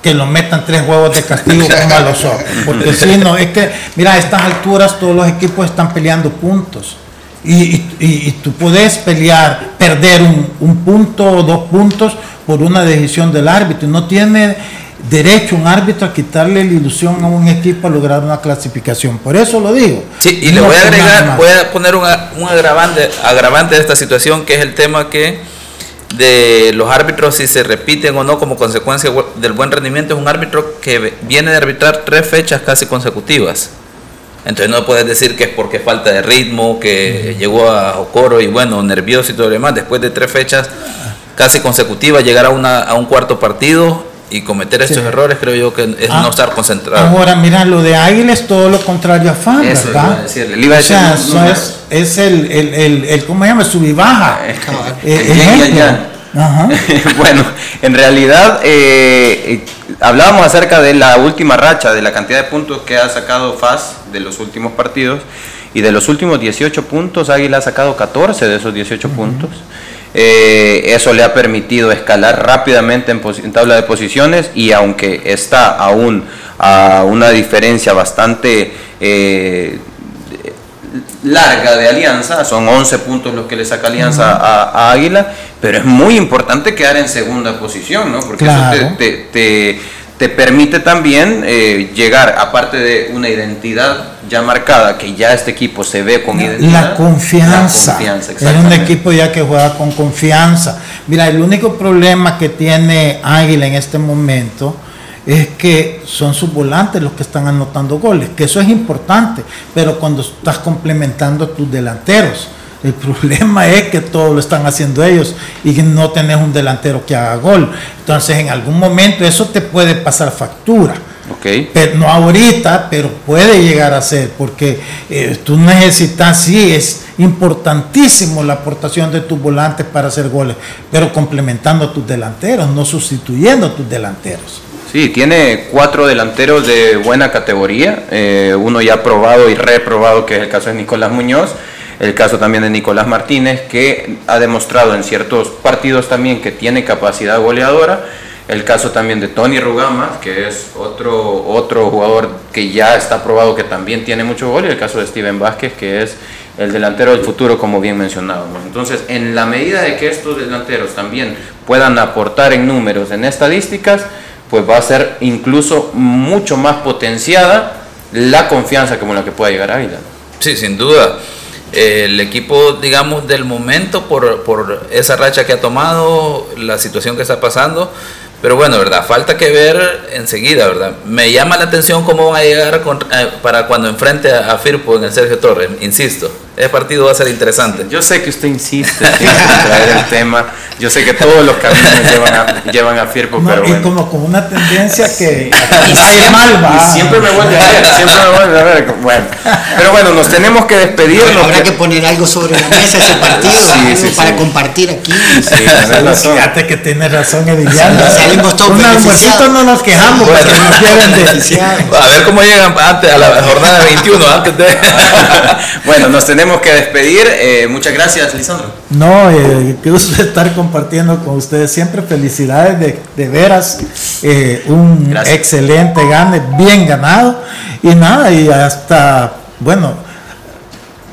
Speaker 3: que lo metan tres huevos de castigo como a los otros. Porque si no, es que, mira, a estas alturas todos los equipos están peleando puntos. Y, y- y- tú puedes pelear, perder un, un punto o dos puntos por una decisión del árbitro. No tiene derecho un árbitro a quitarle la ilusión a un equipo a lograr una clasificación. Por eso lo digo.
Speaker 4: Sí, y le voy a agregar, voy a poner un, un agravante, agravante de esta situación, que es el tema que de los árbitros, si se repiten o no como consecuencia del buen rendimiento, es un árbitro que viene de arbitrar tres fechas casi consecutivas. Entonces no puedes decir que es porque falta de ritmo, que llegó a Ocoro y bueno, nervioso y todo lo demás. Después de tres fechas casi consecutivas, llegar a, una, a un cuarto partido y cometer estos
Speaker 3: Sí.
Speaker 4: errores, creo yo que es
Speaker 3: Ah,
Speaker 4: no estar concentrado.
Speaker 3: Ahora, mira, lo de Águila es todo lo contrario a Fan,
Speaker 2: Eso
Speaker 3: ¿verdad? o sea,
Speaker 2: decir
Speaker 3: eso
Speaker 2: números.
Speaker 3: es, es el, el, el, el- ¿cómo se llama? Sub y baja. Eh,
Speaker 2: yin y el
Speaker 3: ejemplo. Ajá.
Speaker 2: bueno, en realidad eh, eh, hablábamos acerca de la última racha, de la cantidad de puntos que ha sacado FAS de los últimos partidos y de los últimos 18 puntos, Águila ha sacado 14 de esos 18 puntos. Eh, eso le ha permitido escalar rápidamente en, tabla de posiciones y aunque está aún a una diferencia bastante eh, larga de Alianza, son 11 puntos los que le saca Alianza a, a Águila, pero es muy importante quedar en segunda posición, ¿no? Porque
Speaker 3: Claro.
Speaker 2: eso te, te- te- te permite también eh, llegar, aparte de una identidad ya marcada, que ya este equipo se ve con identidad.
Speaker 3: La confianza.
Speaker 2: La confianza,
Speaker 3: es un equipo ya que juega con confianza. Mira, el único problema que tiene Águila en este momento es que son sus volantes los que están anotando goles, que eso es importante, pero cuando estás complementando a tus delanteros. El problema es que todo lo están haciendo ellos y que no tenés un delantero que haga gol. Entonces, en algún momento eso te puede pasar factura.
Speaker 2: Ok.
Speaker 3: Pero no ahorita, pero puede llegar a ser, porque eh, tú necesitas, sí, es, importantísimo la aportación de tus volantes para hacer goles, pero complementando a tus delanteros, no sustituyendo a tus delanteros.
Speaker 2: Sí, tiene cuatro delanteros de buena categoría, eh, uno ya probado y reprobado, que es el caso de Nicolás Muñoz, el caso también de Nicolás Martínez, que ha demostrado en ciertos partidos también que tiene capacidad goleadora, el caso también de Tony Rugama, que es otro, otro jugador que ya está probado que también tiene mucho gol, y el caso de Steven Vázquez, que es el delantero del futuro, como bien mencionábamos. Entonces, en la medida de que estos delanteros también puedan aportar en números, en estadísticas, pues va a ser incluso mucho más potenciada la confianza como la que pueda llegar a Águila.
Speaker 4: Sí, sin duda. El equipo, digamos, del momento, por, por esa racha que ha tomado, la situación que está pasando, pero bueno, ¿verdad? Falta que ver enseguida, ¿verdad? Me llama la atención cómo va a llegar eh, para cuando enfrente a, Firpo en el Sergio Torres, insisto. Ese partido va a ser interesante.
Speaker 2: Yo sé que usted insiste en traer el tema. Yo sé que todos los caminos llevan a, llevan a Firpo, pero
Speaker 3: y como con una tendencia que y mal va.
Speaker 2: Y siempre me vuelve a ver, siempre me vuelve a ver. Bueno, pero bueno, nos tenemos que despedir.
Speaker 5: habrá que... poner algo sobre la mesa ese partido sí, para compartir aquí. Sí,
Speaker 3: Fíjate que tiene razón Ediliano.
Speaker 5: Salimos todos
Speaker 3: Un almuercito no nos quejamos bueno,
Speaker 4: A ver cómo llegan antes a la jornada 21, antes de...
Speaker 2: bueno, nos tenemos que despedir. Eh, muchas gracias, Lisandro.
Speaker 3: No, eh, qué gusto estar compartiendo con ustedes. Siempre felicidades de, de veras. Eh, un excelente gane, bien ganado. Y nada, y hasta, bueno,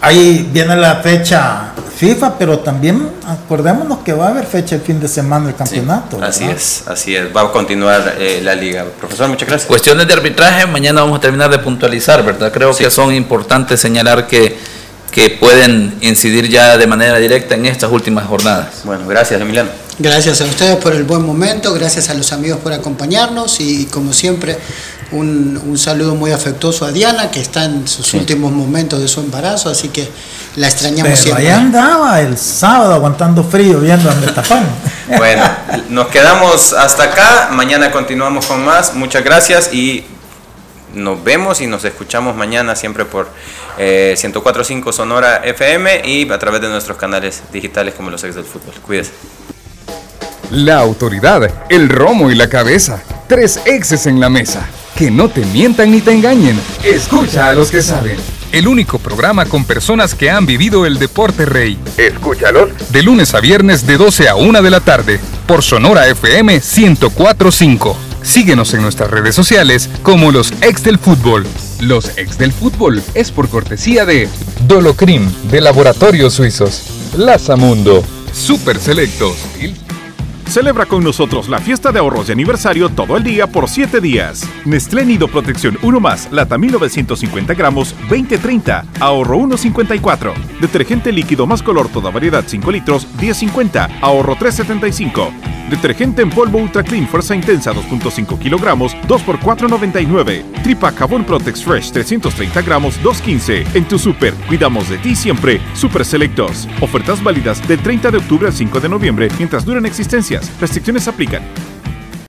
Speaker 3: ahí viene la fecha FIFA, pero también acordémonos que va a haber fecha el fin de semana del campeonato.
Speaker 2: así es, así es, va a continuar eh, la liga. Profesor, muchas gracias.
Speaker 4: Cuestiones de arbitraje, mañana vamos a terminar de puntualizar, ¿verdad? Creo que son importantes señalar que que pueden incidir ya de manera directa en estas últimas jornadas.
Speaker 2: Bueno, gracias Emiliano.
Speaker 5: Gracias a ustedes por el buen momento, gracias a los amigos por acompañarnos y como siempre un, saludo muy afectuoso a Diana que está en sus últimos momentos de su embarazo, así que la extrañamos
Speaker 3: Pero
Speaker 5: siempre.
Speaker 3: Ahí andaba el sábado aguantando frío viendo a Metapán.
Speaker 2: bueno, nos quedamos hasta acá, mañana continuamos con más, muchas gracias y nos vemos y nos escuchamos mañana siempre por eh, 104.5 Sonora FM y a través de nuestros canales digitales como los ex del fútbol. Cuídese.
Speaker 10: La autoridad, el romo y la cabeza. Tres exes en la mesa. Que no te mientan ni te engañen. Escucha a los que saben. El único programa con personas que han vivido el deporte rey. Escúchalos. De lunes a viernes de 12 a 1 de la tarde. Por Sonora FM 1045. Síguenos en nuestras redes sociales como los ex del fútbol. Los ex del fútbol es por cortesía de Dolocrim de Laboratorios Suizos, Lazamundo, Super Selectos.
Speaker 8: Celebra con nosotros la fiesta de ahorros de aniversario todo el día por 7 días. Nestlé Nido Protección 1 más, lata 1950 gramos, 2030, ahorro 1.54. Detergente líquido más color toda variedad 5 litros, 10.50, ahorro 3.75. Detergente en polvo Ultra Clean Fuerza Intensa 2.5 kilogramos, 2 por 4.99. Tripa Jabón Protex Fresh 330 gramos, 2.15. En tu super, cuidamos de ti siempre. Super Selectos. Ofertas válidas del 30 de octubre al 5 de noviembre mientras duran Restricciones aplican.